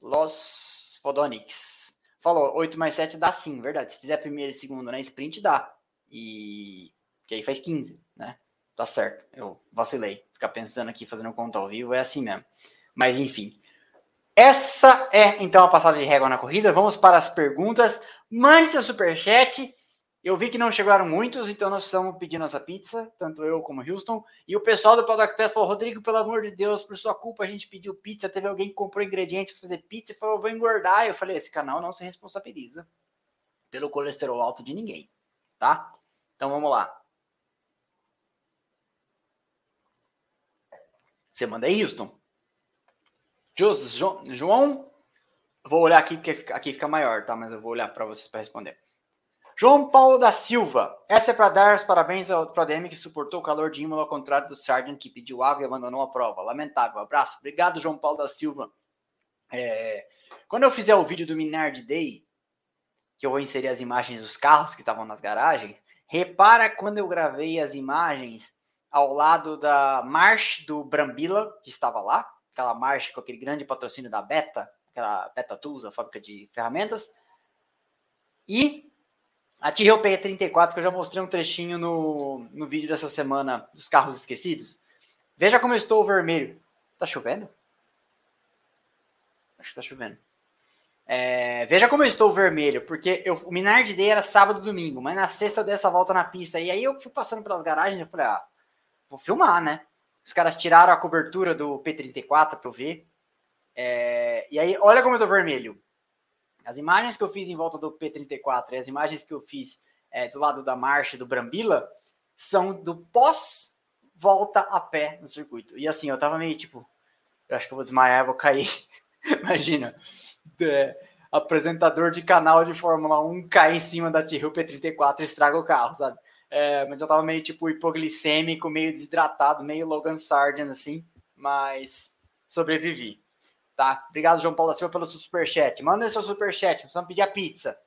Los Fodonics falou 8 mais 7 dá sim, verdade. Se fizer primeiro e segundo na sprint dá. E que aí faz 15, né? Tá certo. Eu vacilei. Ficar pensando aqui fazendo conta ao vivo é assim mesmo. Mas enfim. Essa é então a passagem de régua na corrida. Vamos para as perguntas. Mande seu superchat. Eu vi que não chegaram muitos, então nós estamos pedindo nossa pizza, tanto eu como Houston. E o pessoal do Product Pass falou: Rodrigo, pelo amor de Deus, por sua culpa a gente pediu pizza. Teve alguém que comprou ingredientes para fazer pizza e falou: vou engordar. Eu falei: esse canal não se responsabiliza pelo colesterol alto de ninguém, tá? Então vamos lá. Você manda aí, Houston. João, vou olhar aqui porque aqui fica maior, tá? Mas eu vou olhar para vocês para responder. João Paulo da Silva. Essa é para dar os parabéns ao ADM que suportou o calor de Imola ao contrário do Sargent que pediu água e abandonou a prova. Lamentável. Abraço. Obrigado, João Paulo da Silva. É... Quando eu fizer o vídeo do Minard Day, que eu vou inserir as imagens dos carros que estavam nas garagens, repara quando eu gravei as imagens ao lado da March do Brambila, que estava lá, aquela March com aquele grande patrocínio da Beta, aquela Beta Tools, a fábrica de ferramentas, e a Tyrrell P34, que eu já mostrei um trechinho no, no vídeo dessa semana dos carros esquecidos. Veja como eu estou vermelho. Tá chovendo? Acho que tá chovendo. É, veja como eu estou vermelho, porque eu, o Minard Day era sábado e domingo, mas na sexta eu dei essa volta na pista. E aí eu fui passando pelas garagens e falei, ah, vou filmar, né? Os caras tiraram a cobertura do P34 para eu ver. É, e aí, olha como eu tô vermelho. As imagens que eu fiz em volta do P34 e as imagens que eu fiz é, do lado da marcha do Brambila são do pós volta a pé no circuito. E assim, eu tava meio tipo, eu acho que eu vou desmaiar, vou cair. Imagina, é, apresentador de canal de Fórmula 1 cai em cima da Tyrrell P34 e estraga o carro, sabe? É, mas eu tava meio tipo hipoglicêmico, meio desidratado, meio Logan Sargent, assim, mas sobrevivi. Tá? Obrigado, João Paulo da Silva, pelo seu superchat. Manda seu superchat, precisamos pedir a pizza.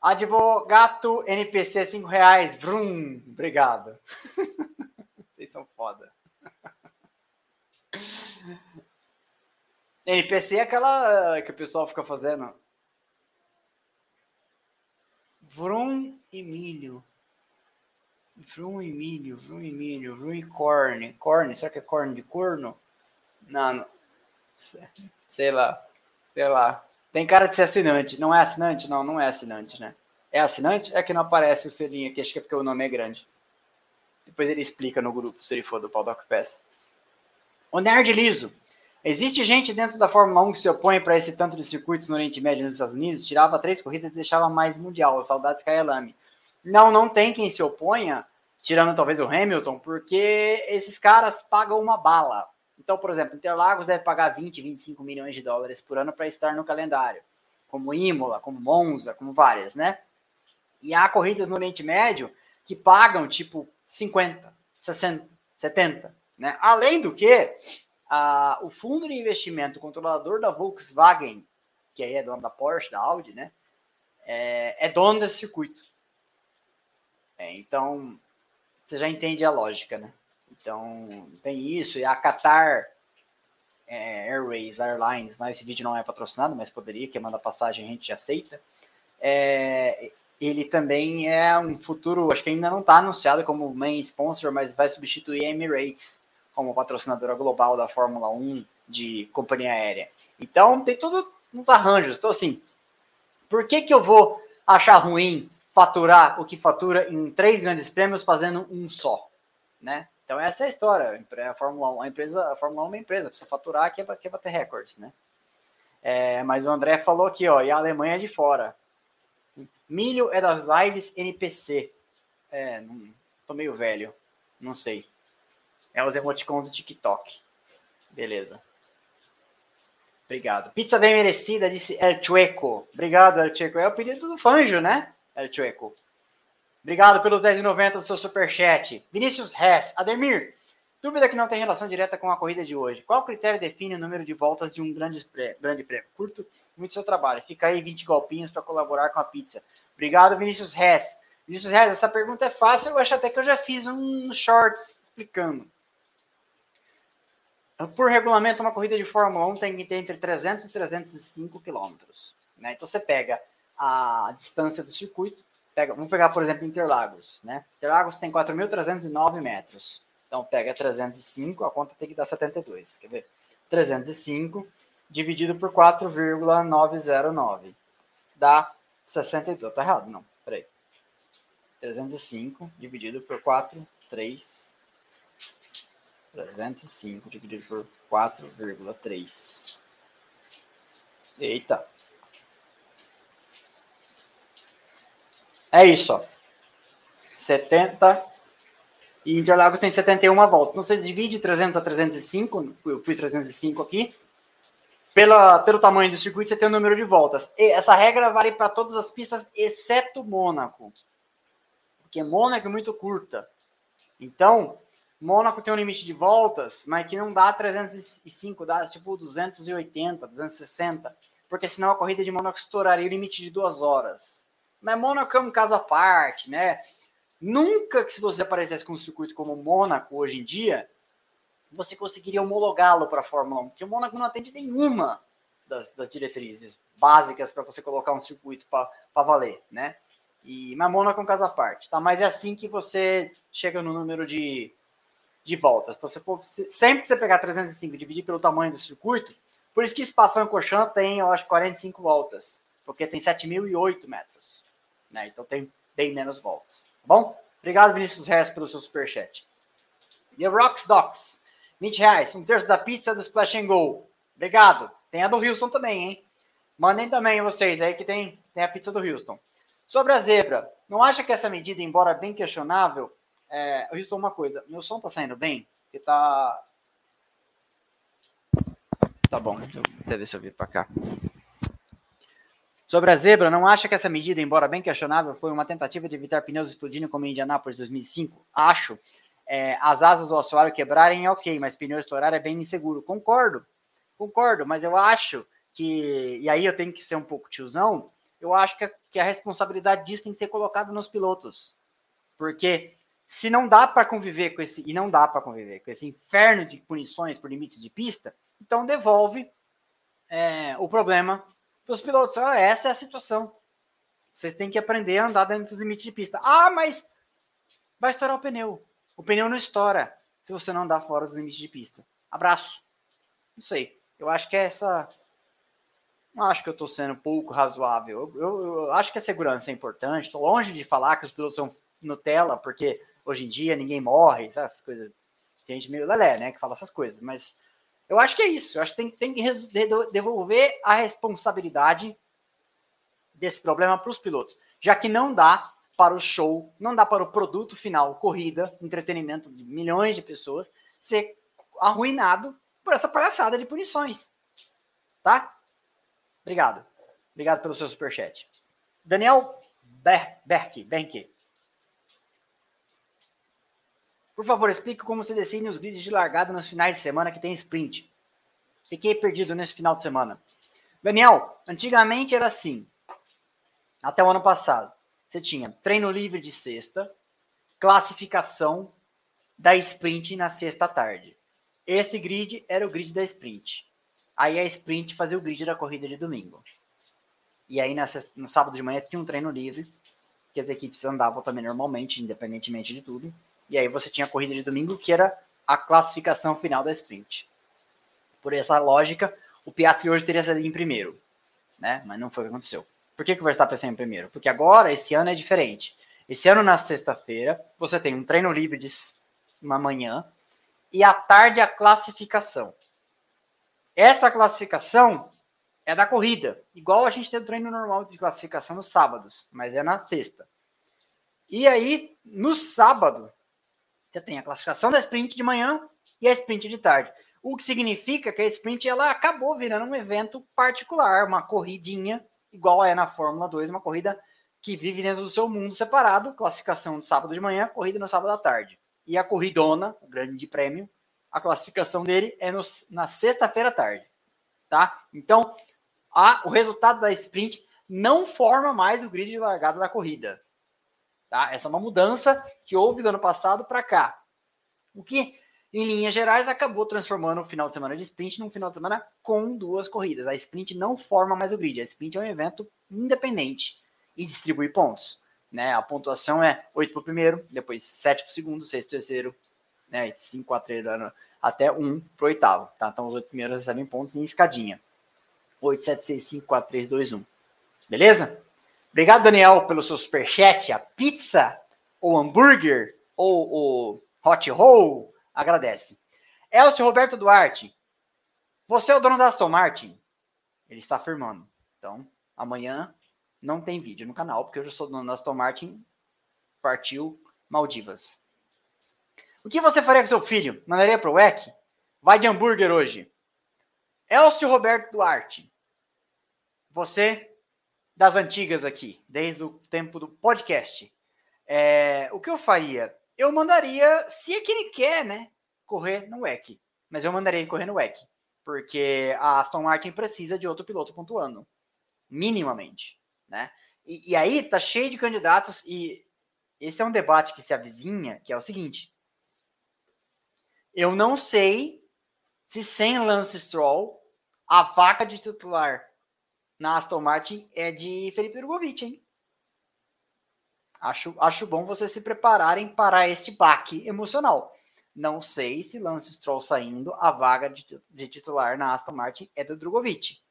Advogato NPC 5 reais. Vrum. Obrigado. Vocês são foda. NPC é aquela que o pessoal fica fazendo. Vrum e milho. Vrum e milho, vrum e milho, vrum e corne. Corne, será que é corne de corno? Não, não. Sei lá. Sei lá. Tem cara de ser assinante. Não é assinante? Não, não é assinante, né? É assinante? É que não aparece o selinho aqui, acho que é porque o nome é grande. Depois ele explica no grupo, se ele for do Pau Doc Pass. O Nerd Liso. Existe gente dentro da Fórmula 1 que se opõe para esse tanto de circuitos no Oriente Médio nos Estados Unidos, tirava três corridas e deixava mais mundial. Saudades Kyalami. Não, não tem quem se oponha, tirando talvez o Hamilton, porque esses caras pagam uma bala. Então, por exemplo, Interlagos deve pagar 20, 25 milhões de dólares por ano para estar no calendário, como Imola, como Monza, como várias, né? E há corridas no Oriente Médio que pagam tipo 50, 60, 70, né? Além do que, o fundo de investimento controlador da Volkswagen, que aí é dono da Porsche, da Audi, né? É, é dono desse circuito. É, então, você já entende a lógica, né? Então, tem isso. E a Qatar é, Airways, Airlines, né? esse vídeo não é patrocinado, mas poderia, que manda passagem a gente aceita. É, ele também é um futuro, acho que ainda não está anunciado como main sponsor, mas vai substituir a Emirates como patrocinadora global da Fórmula 1 de companhia aérea. Então, tem tudo uns arranjos. Então, assim, por que, que eu vou achar ruim faturar o que fatura em três grandes prêmios fazendo um só, né? Então essa é a história. A Fórmula 1, a empresa, a Fórmula 1 é uma empresa, precisa faturar, quer, quer bater recordes, né? É, mas o André falou aqui, ó, e a Alemanha é de fora. Milho é das lives NPC. É, não, tô meio velho, não sei. É os emoticons do TikTok. Beleza. Obrigado. Pizza bem merecida, disse El Chueco. Obrigado, El Chueco. É o pedido do Fanjo, né? El Chueco. Obrigado pelos 10,90 do seu superchat. Vinícius Hess. Ademir, dúvida que não tem relação direta com a corrida de hoje. Qual critério define o número de voltas de um grande, grande prêmio? Curto muito seu trabalho. Fica aí 20 golpinhos para colaborar com a pizza. Obrigado, Vinícius Hess. Vinícius Hess, essa pergunta é fácil. Eu acho até que eu já fiz um shorts explicando. Por regulamento, uma corrida de Fórmula 1 tem que ter entre 300 e 305 quilômetros. Né? Então você pega a distância do circuito, pega, vamos pegar, por exemplo, Interlagos. Né? Interlagos tem 4.309 metros. Então pega 305, a conta tem que dar 72. Quer ver? 305 dividido por 4,909 dá 62. Tá errado? Não, peraí. 305 dividido por 4, 3. 305 dividido por 4,3. Eita. É isso, ó. 70. E Interlagos tem 71 voltas. Então você divide 300 a 305, eu fiz 305 aqui. Pela, pelo tamanho do circuito, você tem o número de voltas. E essa regra vale para todas as pistas, exceto Mônaco. Porque Mônaco é muito curta. Então, Mônaco tem um limite de voltas, mas que não dá 305, dá tipo 280, 260. Porque senão a corrida de Mônaco estouraria o limite de duas horas. Mas Mônaco é um caso à parte, né? Nunca que se você aparecesse com um circuito como Mônaco hoje em dia, você conseguiria homologá-lo para a Fórmula 1, porque o Mônaco não atende nenhuma das, das diretrizes básicas para você colocar um circuito para valer, né? E, mas Mônaco é um caso à parte, tá? Mas é assim que você chega no número de, de voltas. Então, você, sempre que você pegar 305 e dividir pelo tamanho do circuito, por isso que Spa-Francorchamps tem, eu acho, 45 voltas, porque tem 7.008 metros. Né? Então tem bem menos voltas. Tá bom? Obrigado, Vinícius Reis, pelo seu superchat. The Rocks Docs, 20 reais. Um terço da pizza do Splash and Go. Obrigado. Tem a do Houston também, hein? Mandem também vocês aí que tem, tem a pizza do Houston. Sobre a zebra, não acha que essa medida, embora bem questionável, é, Houston, uma coisa, meu som tá saindo bem? Que tá. Tá bom, deve se ouvir para cá. Sobre a zebra, não acha que essa medida, embora bem questionável, foi uma tentativa de evitar pneus explodindo como em Indianápolis 2005? Acho. É, as asas do assoalho quebrarem é ok, mas pneu estourar é bem inseguro. Concordo, concordo, mas eu acho que, e aí eu tenho que ser um pouco tiozão, eu acho que a, que a responsabilidade disso tem que ser colocada nos pilotos. Porque se não dá para conviver com esse, e não dá para conviver com esse inferno de punições por limites de pista, então devolve é, o problema para os pilotos. Ah, essa é a situação. Vocês têm que aprender a andar dentro dos limites de pista. Ah, mas vai estourar o pneu. O pneu não estoura se você não andar fora dos limites de pista. Abraço. Não sei. Eu acho que é essa. Não acho que eu estou sendo pouco razoável. Eu, eu, eu, acho que a segurança é importante. Estou longe de falar que os pilotos são Nutella, porque hoje em dia ninguém morre, essas coisas. Tem gente meio lelé, né, que fala essas coisas. Mas eu acho que é isso. Eu acho que tem, tem que devolver a responsabilidade desse problema para os pilotos, já que não dá para o show, não dá para o produto final, corrida, entretenimento de milhões de pessoas, ser arruinado por essa palhaçada de punições. Tá? Obrigado. Obrigado pelo seu superchat. Daniel Ber Berke, Benke. Por favor, explique como se define os grids de largada nos finais de semana que tem sprint. Fiquei perdido nesse final de semana. Daniel, antigamente era assim. Até o ano passado. Você tinha treino livre de sexta, classificação da sprint na sexta tarde. Esse grid era o grid da sprint. Aí a sprint fazia o grid da corrida de domingo. E aí no sábado de manhã tinha um treino livre, que as equipes andavam também normalmente, independentemente de tudo. E aí você tinha a corrida de domingo, que era a classificação final da sprint. Por essa lógica, o Piastri hoje teria saído em primeiro, né? Mas não foi o que aconteceu. Por que, que o Verstappen saiu em primeiro? Porque agora, esse ano é diferente. Esse ano, na sexta-feira, você tem um treino livre de uma manhã e à tarde a classificação. Essa classificação é da corrida, igual a gente tem o treino normal de classificação nos sábados, mas é na sexta. E aí, no sábado, você tem a classificação da sprint de manhã e a sprint de tarde. O que significa que a sprint ela acabou virando um evento particular, uma corridinha, igual é na Fórmula 2, uma corrida que vive dentro do seu mundo separado, classificação de sábado de manhã, corrida no sábado à tarde. E a corridona, o grande prêmio, a classificação dele é no, na sexta-feira à tarde. Tá? Então, a, o resultado da sprint não forma mais o grid de largada da corrida. Tá? Essa é uma mudança que houve do ano passado para cá. O que, em linhas gerais, acabou transformando o final de semana de sprint num final de semana com duas corridas. A sprint não forma mais o grid. A sprint é um evento independente e distribui pontos. Né? A pontuação é 8 para o primeiro, depois 7 para o segundo, 6 para o terceiro, né? 5 para o até 1 para o oitavo. Tá? Então os oito primeiros recebem pontos em escadinha. 8, 7, 6, 5, 4, 3, 2, 1. Beleza? Obrigado, Daniel, pelo seu superchat. A pizza, ou hambúrguer, ou o hot roll, agradece. Elcio Roberto Duarte. Você é o dono da Aston Martin? Ele está afirmando. Então, amanhã não tem vídeo no canal, porque eu já sou dono da Aston Martin. Partiu Maldivas. O que você faria com seu filho? Mandaria pro WEC? Vai de hambúrguer hoje. Elcio Roberto Duarte. Você das antigas aqui, desde o tempo do podcast. É, o que eu faria? Eu mandaria, se é que ele quer, né, correr no WEC. Mas eu mandaria ele correr no WEC. Porque a Aston Martin precisa de outro piloto pontuando. Minimamente, né? E, e aí tá cheio de candidatos e esse é um debate que se avizinha, que é o seguinte. Eu não sei se sem Lance Stroll a vaca de titular na Aston Martin é de Felipe Drogovic, hein? Acho, acho bom vocês se prepararem para este baque emocional. Não sei se Lance Stroll saindo, a vaga de, de titular na Aston Martin é do Drogovic.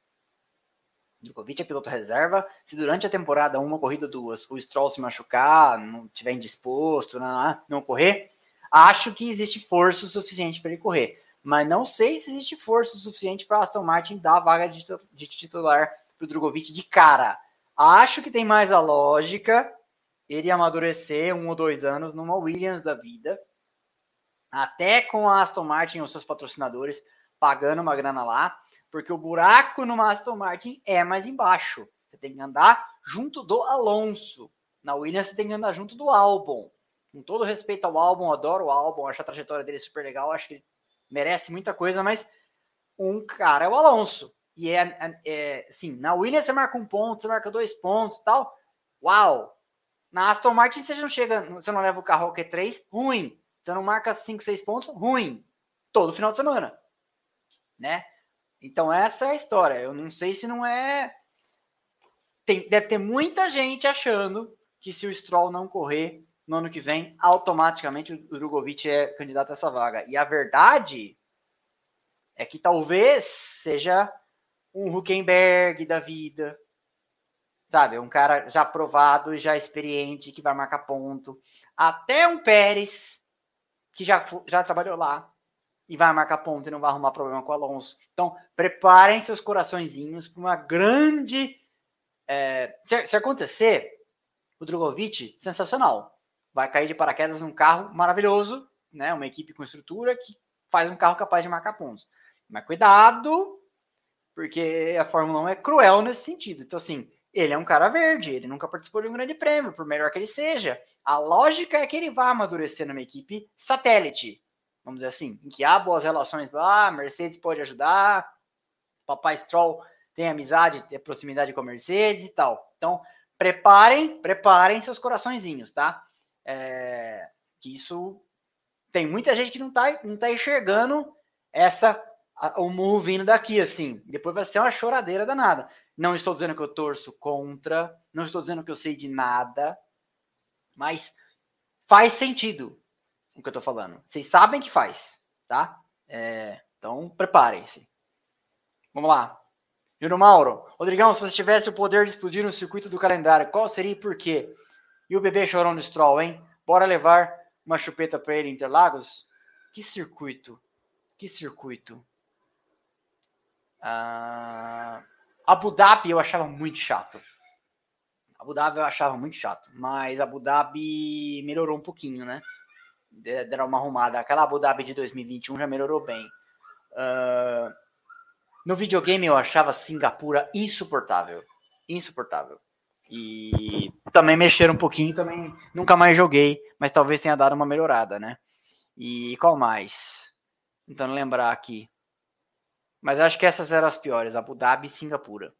Drogovic é piloto reserva. Se durante a temporada, uma corrida duas, o Stroll se machucar, não tiver indisposto, não, não correr, acho que existe força suficiente para ele correr. Mas não sei se existe força suficiente para Aston Martin dar a vaga de, de titular para o Drogovic de cara. Acho que tem mais a lógica ele amadurecer um ou dois anos numa Williams da vida, até com a Aston Martin e os seus patrocinadores pagando uma grana lá, porque o buraco no Aston Martin é mais embaixo. Você tem que andar junto do Alonso. Na Williams você tem que andar junto do Albon. Com todo respeito ao Albon, adoro o Albon, acho a trajetória dele super legal, acho que ele merece muita coisa, mas um cara é o Alonso. E é, é, é assim, na Williams você marca um ponto, você marca dois pontos tal. Uau! Na Aston Martin você não chega, você não leva o carro ao Q3, ruim. Você não marca 5, 6 pontos, ruim. Todo final de semana. Né? Então essa é a história. Eu não sei se não é. Tem, deve ter muita gente achando que se o Stroll não correr no ano que vem, automaticamente o Drogovic é candidato a essa vaga. E a verdade é que talvez seja um Huckenberg da vida, sabe? Um cara já provado, já experiente, que vai marcar ponto. Até um Pérez, que já, já trabalhou lá e vai marcar ponto e não vai arrumar problema com o Alonso. Então, preparem seus coraçõezinhos para uma grande. É, se, se, acontecer, o Drogovic, sensacional. Vai cair de paraquedas num carro maravilhoso, né? Uma equipe com estrutura que faz um carro capaz de marcar pontos. Mas cuidado porque a Fórmula 1 é cruel nesse sentido. Então, assim, ele é um cara verde, ele nunca participou de um grande prêmio, por melhor que ele seja. A lógica é que ele vá amadurecer numa equipe satélite, vamos dizer assim, em que há boas relações lá, Mercedes pode ajudar, Papai Stroll tem amizade, tem proximidade com a Mercedes e tal. Então, preparem, preparem seus coraçõezinhos, tá? É, que isso tem muita gente que não tá, não tá enxergando essa o move vindo daqui, assim. Depois vai ser uma choradeira danada. Não estou dizendo que eu torço contra, não estou dizendo que eu sei de nada, mas faz sentido o que eu estou falando. Vocês sabem que faz, tá? É, então, preparem-se. Vamos lá. Júnior Mauro. Rodrigão, se você tivesse o poder de explodir um circuito do calendário, qual seria e por quê? E o bebê chorão do Stroll, hein? Bora levar uma chupeta para ele em Interlagos? Que circuito? Que circuito? Uh, Abu Dhabi eu achava muito chato. Abu Dhabi eu achava muito chato, mas Abu Dhabi melhorou um pouquinho, né? Deram uma arrumada. Aquela Abu Dhabi de 2021 já melhorou bem. Uh, no videogame eu achava Singapura insuportável. Insuportável. E também mexeram um pouquinho, também nunca mais joguei, mas talvez tenha dado uma melhorada, né? E qual mais? Tentando lembrar aqui. Mas acho que essas eram as piores, Abu Dhabi e Singapura.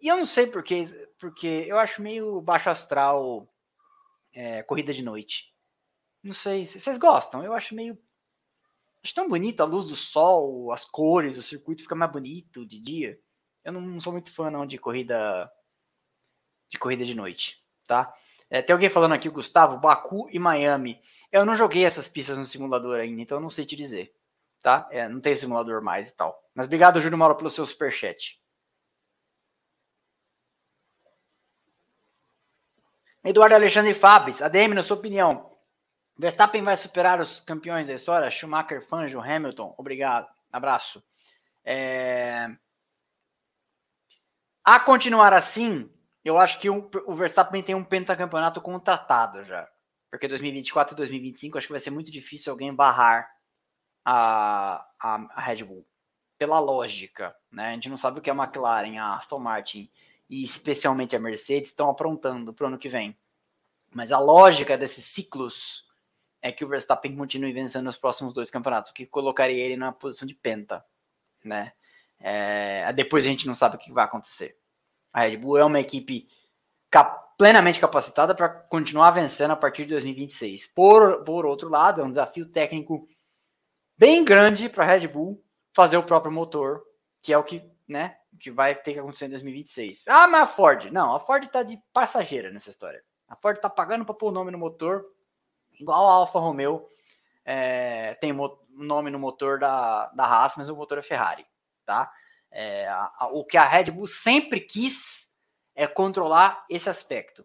E eu não sei porque, porque eu acho meio baixo astral é, corrida de noite. Não sei, vocês gostam? Eu acho meio. Acho tão bonita a luz do sol, as cores, o circuito fica mais bonito de dia. Eu não sou muito fã não de corrida de corrida de noite, tá? É, tem alguém falando aqui, Gustavo, Baku e Miami. Eu não joguei essas pistas no simulador ainda, então não sei te dizer, tá? É, não tem simulador mais e tal. Mas obrigado, Júlio Mauro, pelo seu superchat. Eduardo Alexandre Fabes, ADM, na sua opinião, Verstappen vai superar os campeões da história? Schumacher, Fangio, Hamilton? Obrigado, abraço. É... A continuar assim, eu acho que um, o Verstappen tem um pentacampeonato contratado já. Porque 2024 e 2025 acho que vai ser muito difícil alguém barrar a, a, a, Red Bull. Pela lógica, né? A gente não sabe o que a McLaren, a Aston Martin e especialmente a Mercedes estão aprontando para o ano que vem. Mas a lógica desses ciclos é que o Verstappen continue vencendo os próximos dois campeonatos, o que colocaria ele na posição de penta, né? É, depois a gente não sabe o que vai acontecer. A Red Bull é uma equipe cap plenamente capacitada para continuar vencendo a partir de 2026. Por, por outro lado, é um desafio técnico bem grande para a Red Bull fazer o próprio motor, que é o que, né, que vai ter que acontecer em 2026. Ah, mas a Ford. Não, a Ford está de passageira nessa história. A Ford está pagando para pôr o nome no motor, igual a Alfa Romeo é, tem o nome no motor da, da Haas, mas o motor é Ferrari, tá? É, a, a, o que a Red Bull sempre quis é controlar esse aspecto.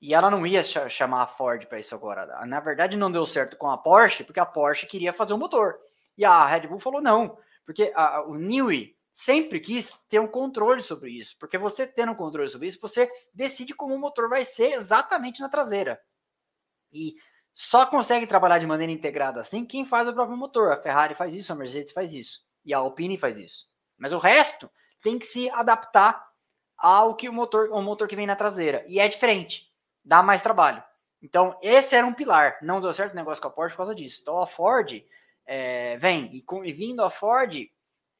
E ela não ia ch chamar a Ford para isso agora. Na verdade, não deu certo com a Porsche, porque a Porsche queria fazer um motor. E a Red Bull falou não, porque a, o Newey sempre quis ter um controle sobre isso. Porque você tendo um controle sobre isso, você decide como o motor vai ser exatamente na traseira. E só consegue trabalhar de maneira integrada assim quem faz o próprio motor. A Ferrari faz isso, a Mercedes faz isso. E a Alpine faz isso. Mas o resto tem que se adaptar ao que o motor, o motor que vem na traseira. E é diferente, dá mais trabalho. Então, esse era um pilar. Não deu certo o negócio com a Porsche por causa disso. Então, a Ford é, vem, e, com, e, vindo a Ford,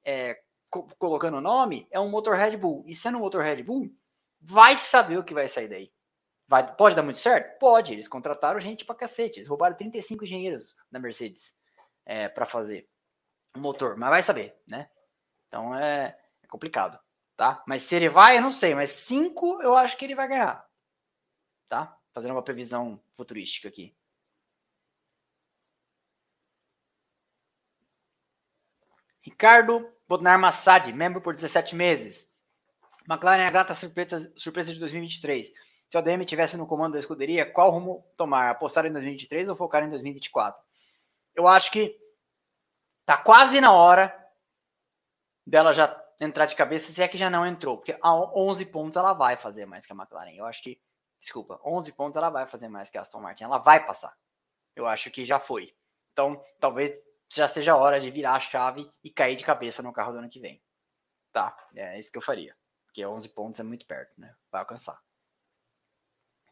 é, co colocando o nome, é um motor Red Bull. E sendo um motor Red Bull, vai saber o que vai sair daí. Vai, pode dar muito certo? Pode. Eles contrataram gente pra cacete. Eles roubaram 35 engenheiros da Mercedes é, para fazer o motor. Mas vai saber, né? Então é, é complicado, tá? Mas se ele vai, eu não sei, mas 5 eu acho que ele vai ganhar, tá? Fazendo uma previsão futurística aqui. Ricardo Bodnar Massad, membro por 17 meses. McLaren é a grata surpresa, surpresa de 2023. Se o ADM tivesse no comando da escuderia, qual rumo tomar? Apostar em 2023 ou focar em 2024? Eu acho que tá quase na hora dela já entrar de cabeça, se é que já não entrou, porque a 11 pontos ela vai fazer mais que a McLaren. Eu acho que, desculpa, 11 pontos ela vai fazer mais que a Aston Martin, ela vai passar. Eu acho que já foi. Então, talvez já seja a hora de virar a chave e cair de cabeça no carro do ano que vem. Tá, é isso que eu faria. Porque 11 pontos é muito perto, né? Vai alcançar.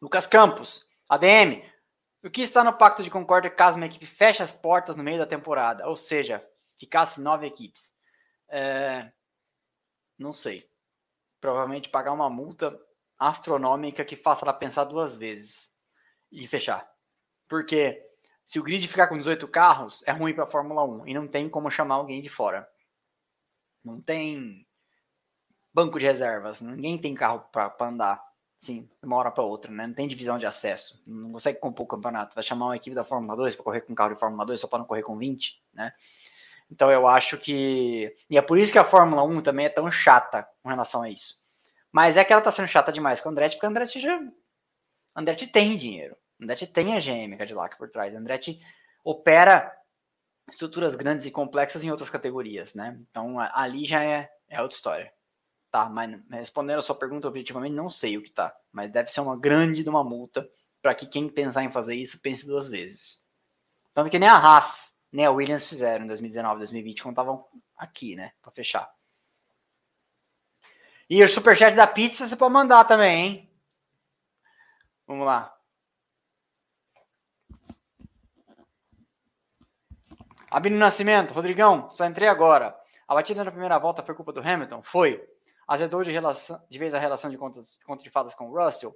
Lucas Campos, ADM. O que está no pacto de concórdia caso uma equipe feche as portas no meio da temporada? Ou seja, ficasse nove equipes. É, não sei. Provavelmente pagar uma multa astronômica que faça ela pensar duas vezes e fechar. Porque se o grid ficar com 18 carros, é ruim para a Fórmula 1 e não tem como chamar alguém de fora. Não tem banco de reservas, ninguém tem carro para andar. Sim, de uma hora para outra, né? Não tem divisão de acesso. Não consegue compor o campeonato. Vai chamar uma equipe da Fórmula 2 para correr com carro de Fórmula 2 só para não correr com 20, né? Então eu acho que. E é por isso que a Fórmula 1 também é tão chata com relação a isso. Mas é que ela tá sendo chata demais com a Andretti, porque a Andretti já. A Andretti tem dinheiro. A Andretti tem a GM Cadillac por trás. A Andretti opera estruturas grandes e complexas em outras categorias, né? Então ali já é, é outra história. Tá, mas respondendo a sua pergunta objetivamente, não sei o que tá. Mas deve ser uma grande de uma multa para que quem pensar em fazer isso pense duas vezes. Tanto que nem a Haas né, a Williams fizeram em 2019, 2020, quando estavam aqui, né, para fechar. E o superchat da pizza você pode mandar também, hein? Vamos lá. Abino Nascimento, Rodrigão, só entrei agora. A batida na primeira volta foi culpa do Hamilton? Foi. Azedou de, relação, de vez a relação de contas, contas de fadas com o Russell?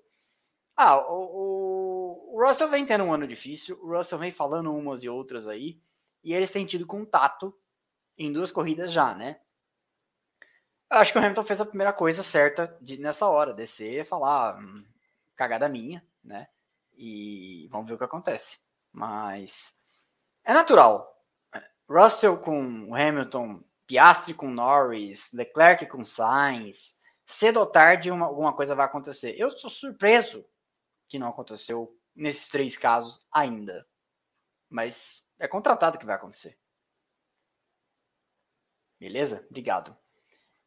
Ah, o, o, o, Russell vem tendo um ano difícil, o Russell vem falando umas e outras aí, e eles têm tido contato em duas corridas já, né? Acho que o Hamilton fez a primeira coisa certa de, nessa hora, descer e falar hum, cagada minha, né? E vamos ver o que acontece. Mas é natural. Russell com Hamilton, Piastri com Norris, Leclerc com Sainz, cedo ou tarde uma, alguma coisa vai acontecer. Eu estou surpreso que não aconteceu nesses três casos ainda. Mas é contratado que vai acontecer. Beleza? Obrigado.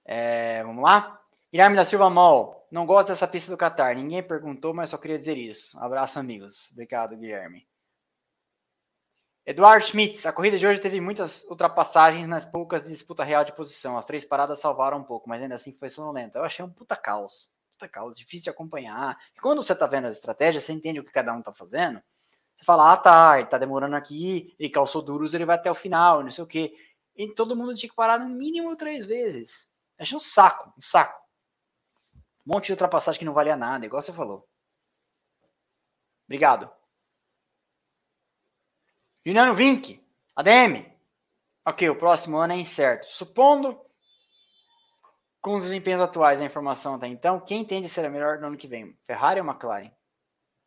É, vamos lá? Guilherme da Silva Mol. Não gosto dessa pista do Qatar. Ninguém perguntou, mas só queria dizer isso. Abraço, amigos. Obrigado, Guilherme. Eduardo Schmitz, a corrida de hoje teve muitas ultrapassagens nas poucas de disputa real de posição. As três paradas salvaram um pouco, mas ainda assim foi sonolenta. Eu achei um puta caos. Puta caos, difícil de acompanhar. E quando você tá vendo as estratégias, você entende o que cada um tá fazendo. Você fala, ah tá, ele tá demorando aqui, ele calçou duros, ele vai até o final, não sei o quê. E todo mundo tinha que parar no mínimo três vezes. Achei um saco, um saco. Um monte de ultrapassagem que não valia nada, igual você falou. Obrigado. Juliano Vink, ADM. Ok, o próximo ano é incerto. Supondo, com os desempenhos atuais da informação até então, quem tende a ser a melhor no ano que vem? Ferrari ou McLaren?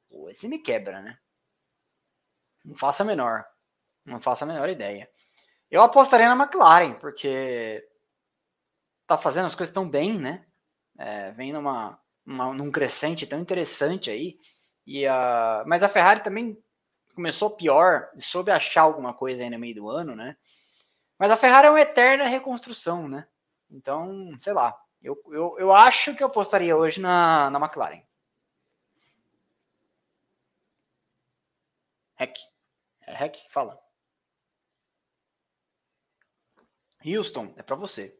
Pô, esse me quebra, né? Não faço a menor. Não faço a menor ideia. Eu apostaria na McLaren, porque tá fazendo as coisas tão bem, né? É, vem numa, uma, num crescente tão interessante aí. E a, mas a Ferrari também começou pior, soube achar alguma coisa aí no meio do ano, né? Mas a Ferrari é uma eterna reconstrução, né? Então, sei lá. Eu, eu, eu acho que eu apostaria hoje na, na McLaren. Hack. É Hack? Fala. Houston, é para você.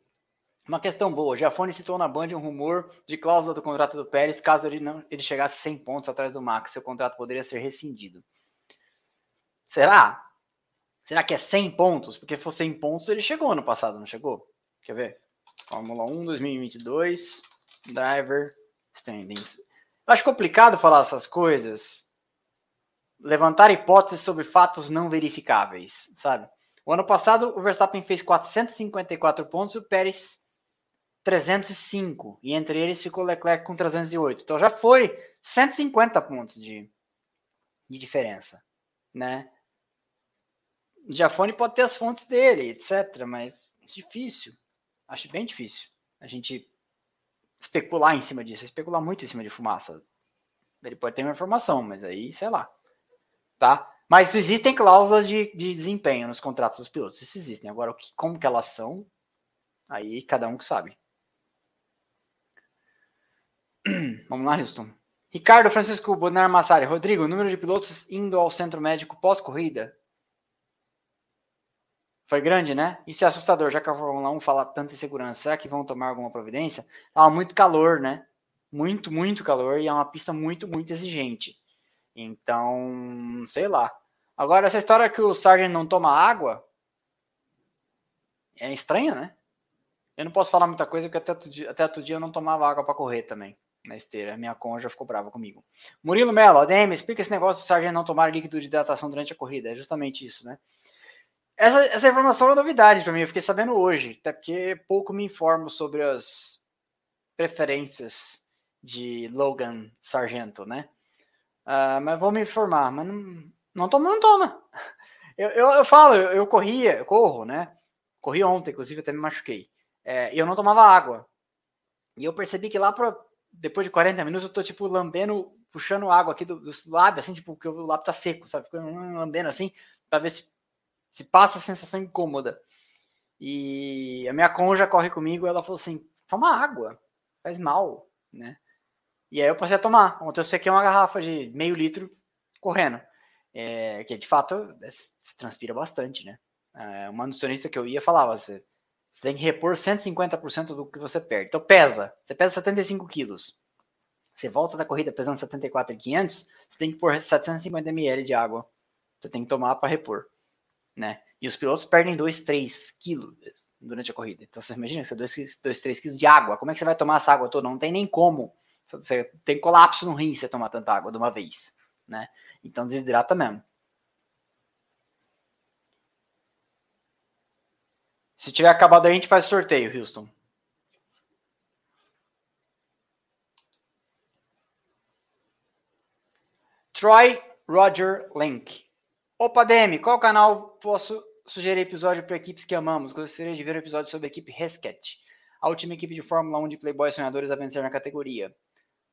Uma questão boa. Jafone citou na Band um rumor de cláusula do contrato do Pérez caso ele não ele chegasse 100 pontos atrás do Max, seu contrato poderia ser rescindido. Será? Será que é 100 pontos? Porque se for 100 pontos, ele chegou ano passado, não chegou? Quer ver? Fórmula 1 2022, driver standings. Eu acho complicado falar essas coisas. Levantar hipóteses sobre fatos não verificáveis, sabe? O ano passado, o Verstappen fez 454 pontos e o Pérez 305. E entre eles ficou Leclerc com 308. Então já foi 150 pontos de, de diferença, né? Jafone pode ter as fontes dele, etc. Mas é difícil. Acho bem difícil a gente especular em cima disso, especular muito em cima de fumaça. Ele pode ter uma informação, mas aí, sei lá. Tá? Mas existem cláusulas de, de desempenho nos contratos dos pilotos. Isso existem. Agora, o que, como que elas são, aí cada um que sabe. Vamos lá, Houston. Ricardo Francisco Bonar Massari. Rodrigo, número de pilotos indo ao centro médico pós-corrida foi grande, né? Isso é assustador, já que a Fórmula 1 fala tanta insegurança. Será que vão tomar alguma providência? Tava muito calor, né? Muito, muito calor e é uma pista muito, muito exigente. Então, sei lá. Agora, essa história que o Sargent não toma água é estranha, né? Eu não posso falar muita coisa porque até outro dia, até outro dia eu não tomava água para correr também na esteira. Minha conja ficou brava comigo. Murilo Melo, ADM, explica esse negócio do Sargent não tomar líquido de hidratação durante a corrida. É justamente isso, né? Essa, essa informação é novidade para mim, eu fiquei sabendo hoje, até porque pouco me informo sobre as preferências de Logan Sargento, né? Uh, mas vou me informar, mas não, não toma, não toma. Eu, eu, eu falo, eu, eu, corria, eu corro, né? Corri ontem, inclusive até me machuquei. É, eu não tomava água. E eu percebi que lá para depois de 40 minutos eu tô tipo lambendo, puxando água aqui do, do lábio, assim, tipo, porque o lábio tá seco, sabe? Lambendo assim, para ver se se passa a sensação incômoda. E a minha conja corre comigo, ela falou assim: toma água, faz mal, né? E aí eu passei a tomar. Ontem eu sequei uma garrafa de meio litro correndo. É, que de fato se transpira bastante, né? É, uma nutricionista que eu ia falava: você, você tem que repor 150% do que você perde. Então pesa, você pesa 75 quilos. Você volta da corrida pesando 74,500, você tem que pôr 750 ml de água. Você tem que tomar para repor, né? E os pilotos perdem 2, 3 quilos durante a corrida. Então você imagina, você 2, 2 3 quilos de água. Como é que você vai tomar essa água toda? Não tem nem como. Você tem colapso no rim se você tomar tanta água de uma vez, né? Então desidrata mesmo. Se tiver acabado a gente faz sorteio, Houston. Troy Roger Link. Opa, DM, qual canal posso sugerir episódio para equipes que amamos? Gostaria de ver um episódio sobre a equipe Rescat, a última equipe de Fórmula 1 de Playboy sonhadores a vencer na categoria.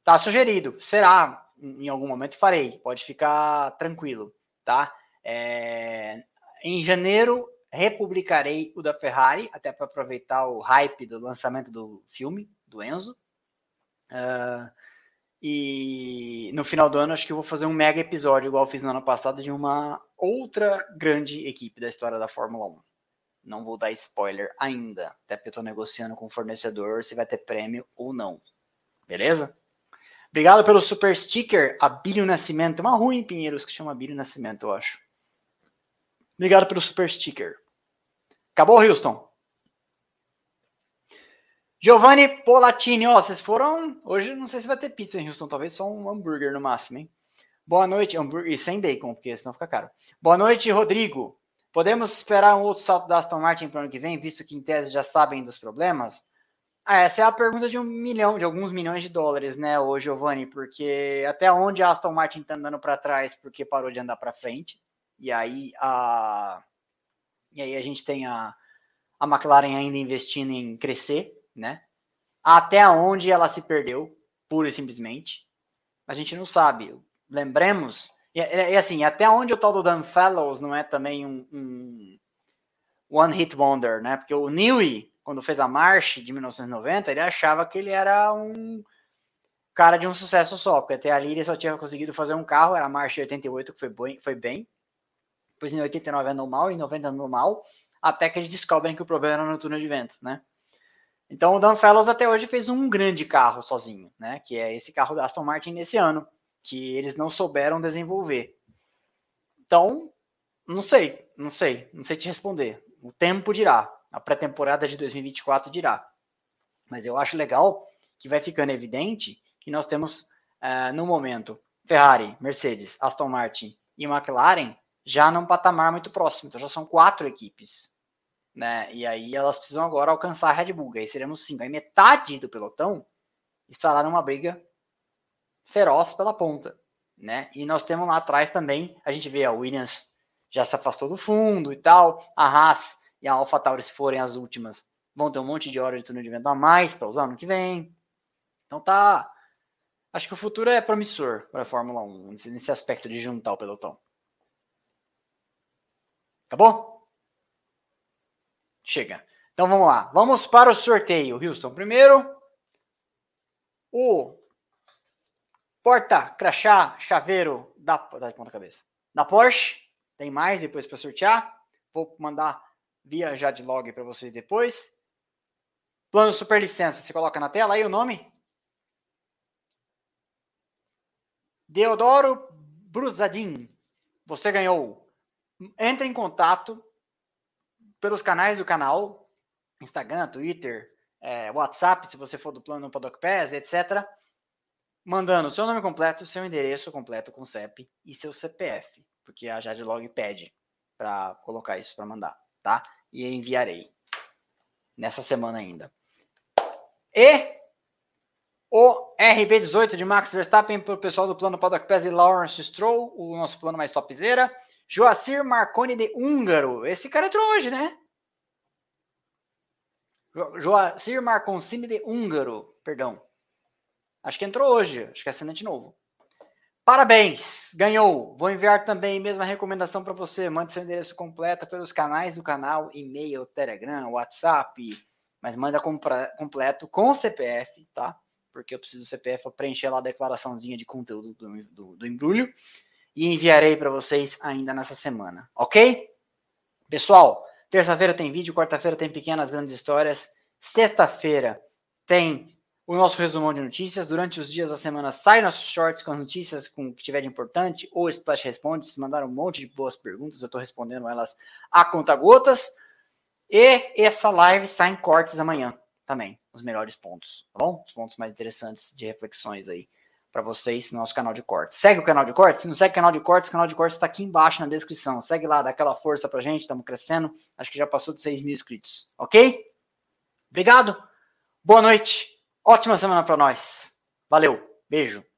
Tá sugerido, será, em algum momento farei, pode ficar tranquilo, tá? É... Em janeiro republicarei o da Ferrari, até para aproveitar o hype do lançamento do filme, do Enzo. Uh, e no final do ano, acho que eu vou fazer um mega episódio, igual fiz no ano passado, de uma outra grande equipe da história da Fórmula 1. Não vou dar spoiler ainda, até porque eu estou negociando com o fornecedor se vai ter prêmio ou não. Beleza? Obrigado pelo super sticker, Abílio Nascimento. Uma rua em Pinheiros que chama Abílio Nascimento, eu acho. Obrigado pelo super sticker. Acabou, Houston? Giovanni Polatini, ó, vocês foram. Hoje não sei se vai ter pizza em Houston, talvez só um hambúrguer no máximo, hein? Boa noite, hambúrguer sem bacon, porque senão fica caro. Boa noite, Rodrigo. Podemos esperar um outro salto da Aston Martin para o ano que vem, visto que em tese já sabem dos problemas? Ah, essa é a pergunta de um milhão, de alguns milhões de dólares, né, ô Giovanni? Porque até onde a Aston Martin está andando para trás porque parou de andar para frente? E aí a e aí a gente tem a, a McLaren ainda investindo em crescer, né? Até onde ela se perdeu, pura e simplesmente. A gente não sabe. Lembremos, e, e assim, até onde o tal do Dan Fellows não é também um, um one hit wonder, né? Porque o Newey, quando fez a March de 1990, ele achava que ele era um cara de um sucesso só, porque até ali ele só tinha conseguido fazer um carro, era a March de 88 que foi bem, foi bem. Depois em 89 andou mal, em 90 andou mal, até que eles descobrem que o problema era no túnel de vento, né? Então o Dan Fellows até hoje fez um grande carro sozinho, né? Que é esse carro da Aston Martin nesse ano, que eles não souberam desenvolver. Então, não sei, não sei, não sei te responder. O tempo dirá. A pré-temporada de 2024 dirá. Mas eu acho legal que vai ficando evidente que nós temos, uh, no momento, Ferrari, Mercedes, Aston Martin e McLaren já num patamar muito próximo. Então já são quatro equipes né? E aí elas precisam agora alcançar a Red Bull. Aí seremos cinco. Aí metade do pelotão estará numa briga feroz pela ponta, né? E nós temos lá atrás também, a gente vê a Williams já se afastou do fundo e tal, a Haas e a AlphaTauri se forem as últimas, vão ter um monte de hora de túnel de vento a mais para usar no que vem. Então tá, acho que o futuro é promissor para a Fórmula 1 nesse aspecto de juntar o pelotão. Acabou? Chega. Então vamos lá. Vamos para o sorteio, Houston. Primeiro, o porta, crachá, chaveiro da, da ponta cabeça. Da Porsche. Tem mais depois para sortear. Vou mandar via já de log para vocês depois. Plano super licença. Você coloca na tela aí o nome? Deodoro Bruzadin. Você ganhou. Entre em contato pelos canais do canal, Instagram, Twitter, é, WhatsApp, se você for do plano Paddock Pass, etc. Mandando seu nome completo, seu endereço completo com CEP e seu CPF, porque a Jadlog pede para colocar isso para mandar, tá? E enviarei nessa semana ainda. E o RB18 de Max Verstappen para o pessoal do plano Paddock Pass e Lawrence Stroll, o nosso plano mais topzera. Joacir Marconi de Húngaro. Esse cara entrou hoje, né? Jo Joacir Marconcini de Húngaro. Perdão. Acho que entrou hoje. Acho que é assinante novo. Parabéns! Ganhou! Vou enviar também mesma recomendação para você. Mande seu endereço completo pelos canais do canal, e-mail, Telegram, WhatsApp. Mas manda completo com CPF, tá? Porque eu preciso do CPF para preencher lá a declaraçãozinha de conteúdo do, do, do embrulho e enviarei para vocês ainda nessa semana, ok? Pessoal, terça-feira tem vídeo, quarta-feira tem pequenas grandes histórias, sexta-feira tem o nosso resumão de notícias. Durante os dias da semana sai nossos shorts com as notícias com o que tiver de importante, ou Splash Responde. Se mandaram um monte de boas perguntas, eu estou respondendo elas a conta gotas. E essa live sai em cortes amanhã também, os melhores pontos, tá bom? Os pontos mais interessantes de reflexões aí para vocês no nosso canal de cortes. Segue o canal de cortes? Se não segue o canal de cortes, o canal de cortes está aqui embaixo na descrição. Segue lá, dá aquela força pra gente, estamos crescendo. Acho que já passou de 6 mil inscritos, ok? Obrigado, boa noite, ótima semana para nós. Valeu, beijo.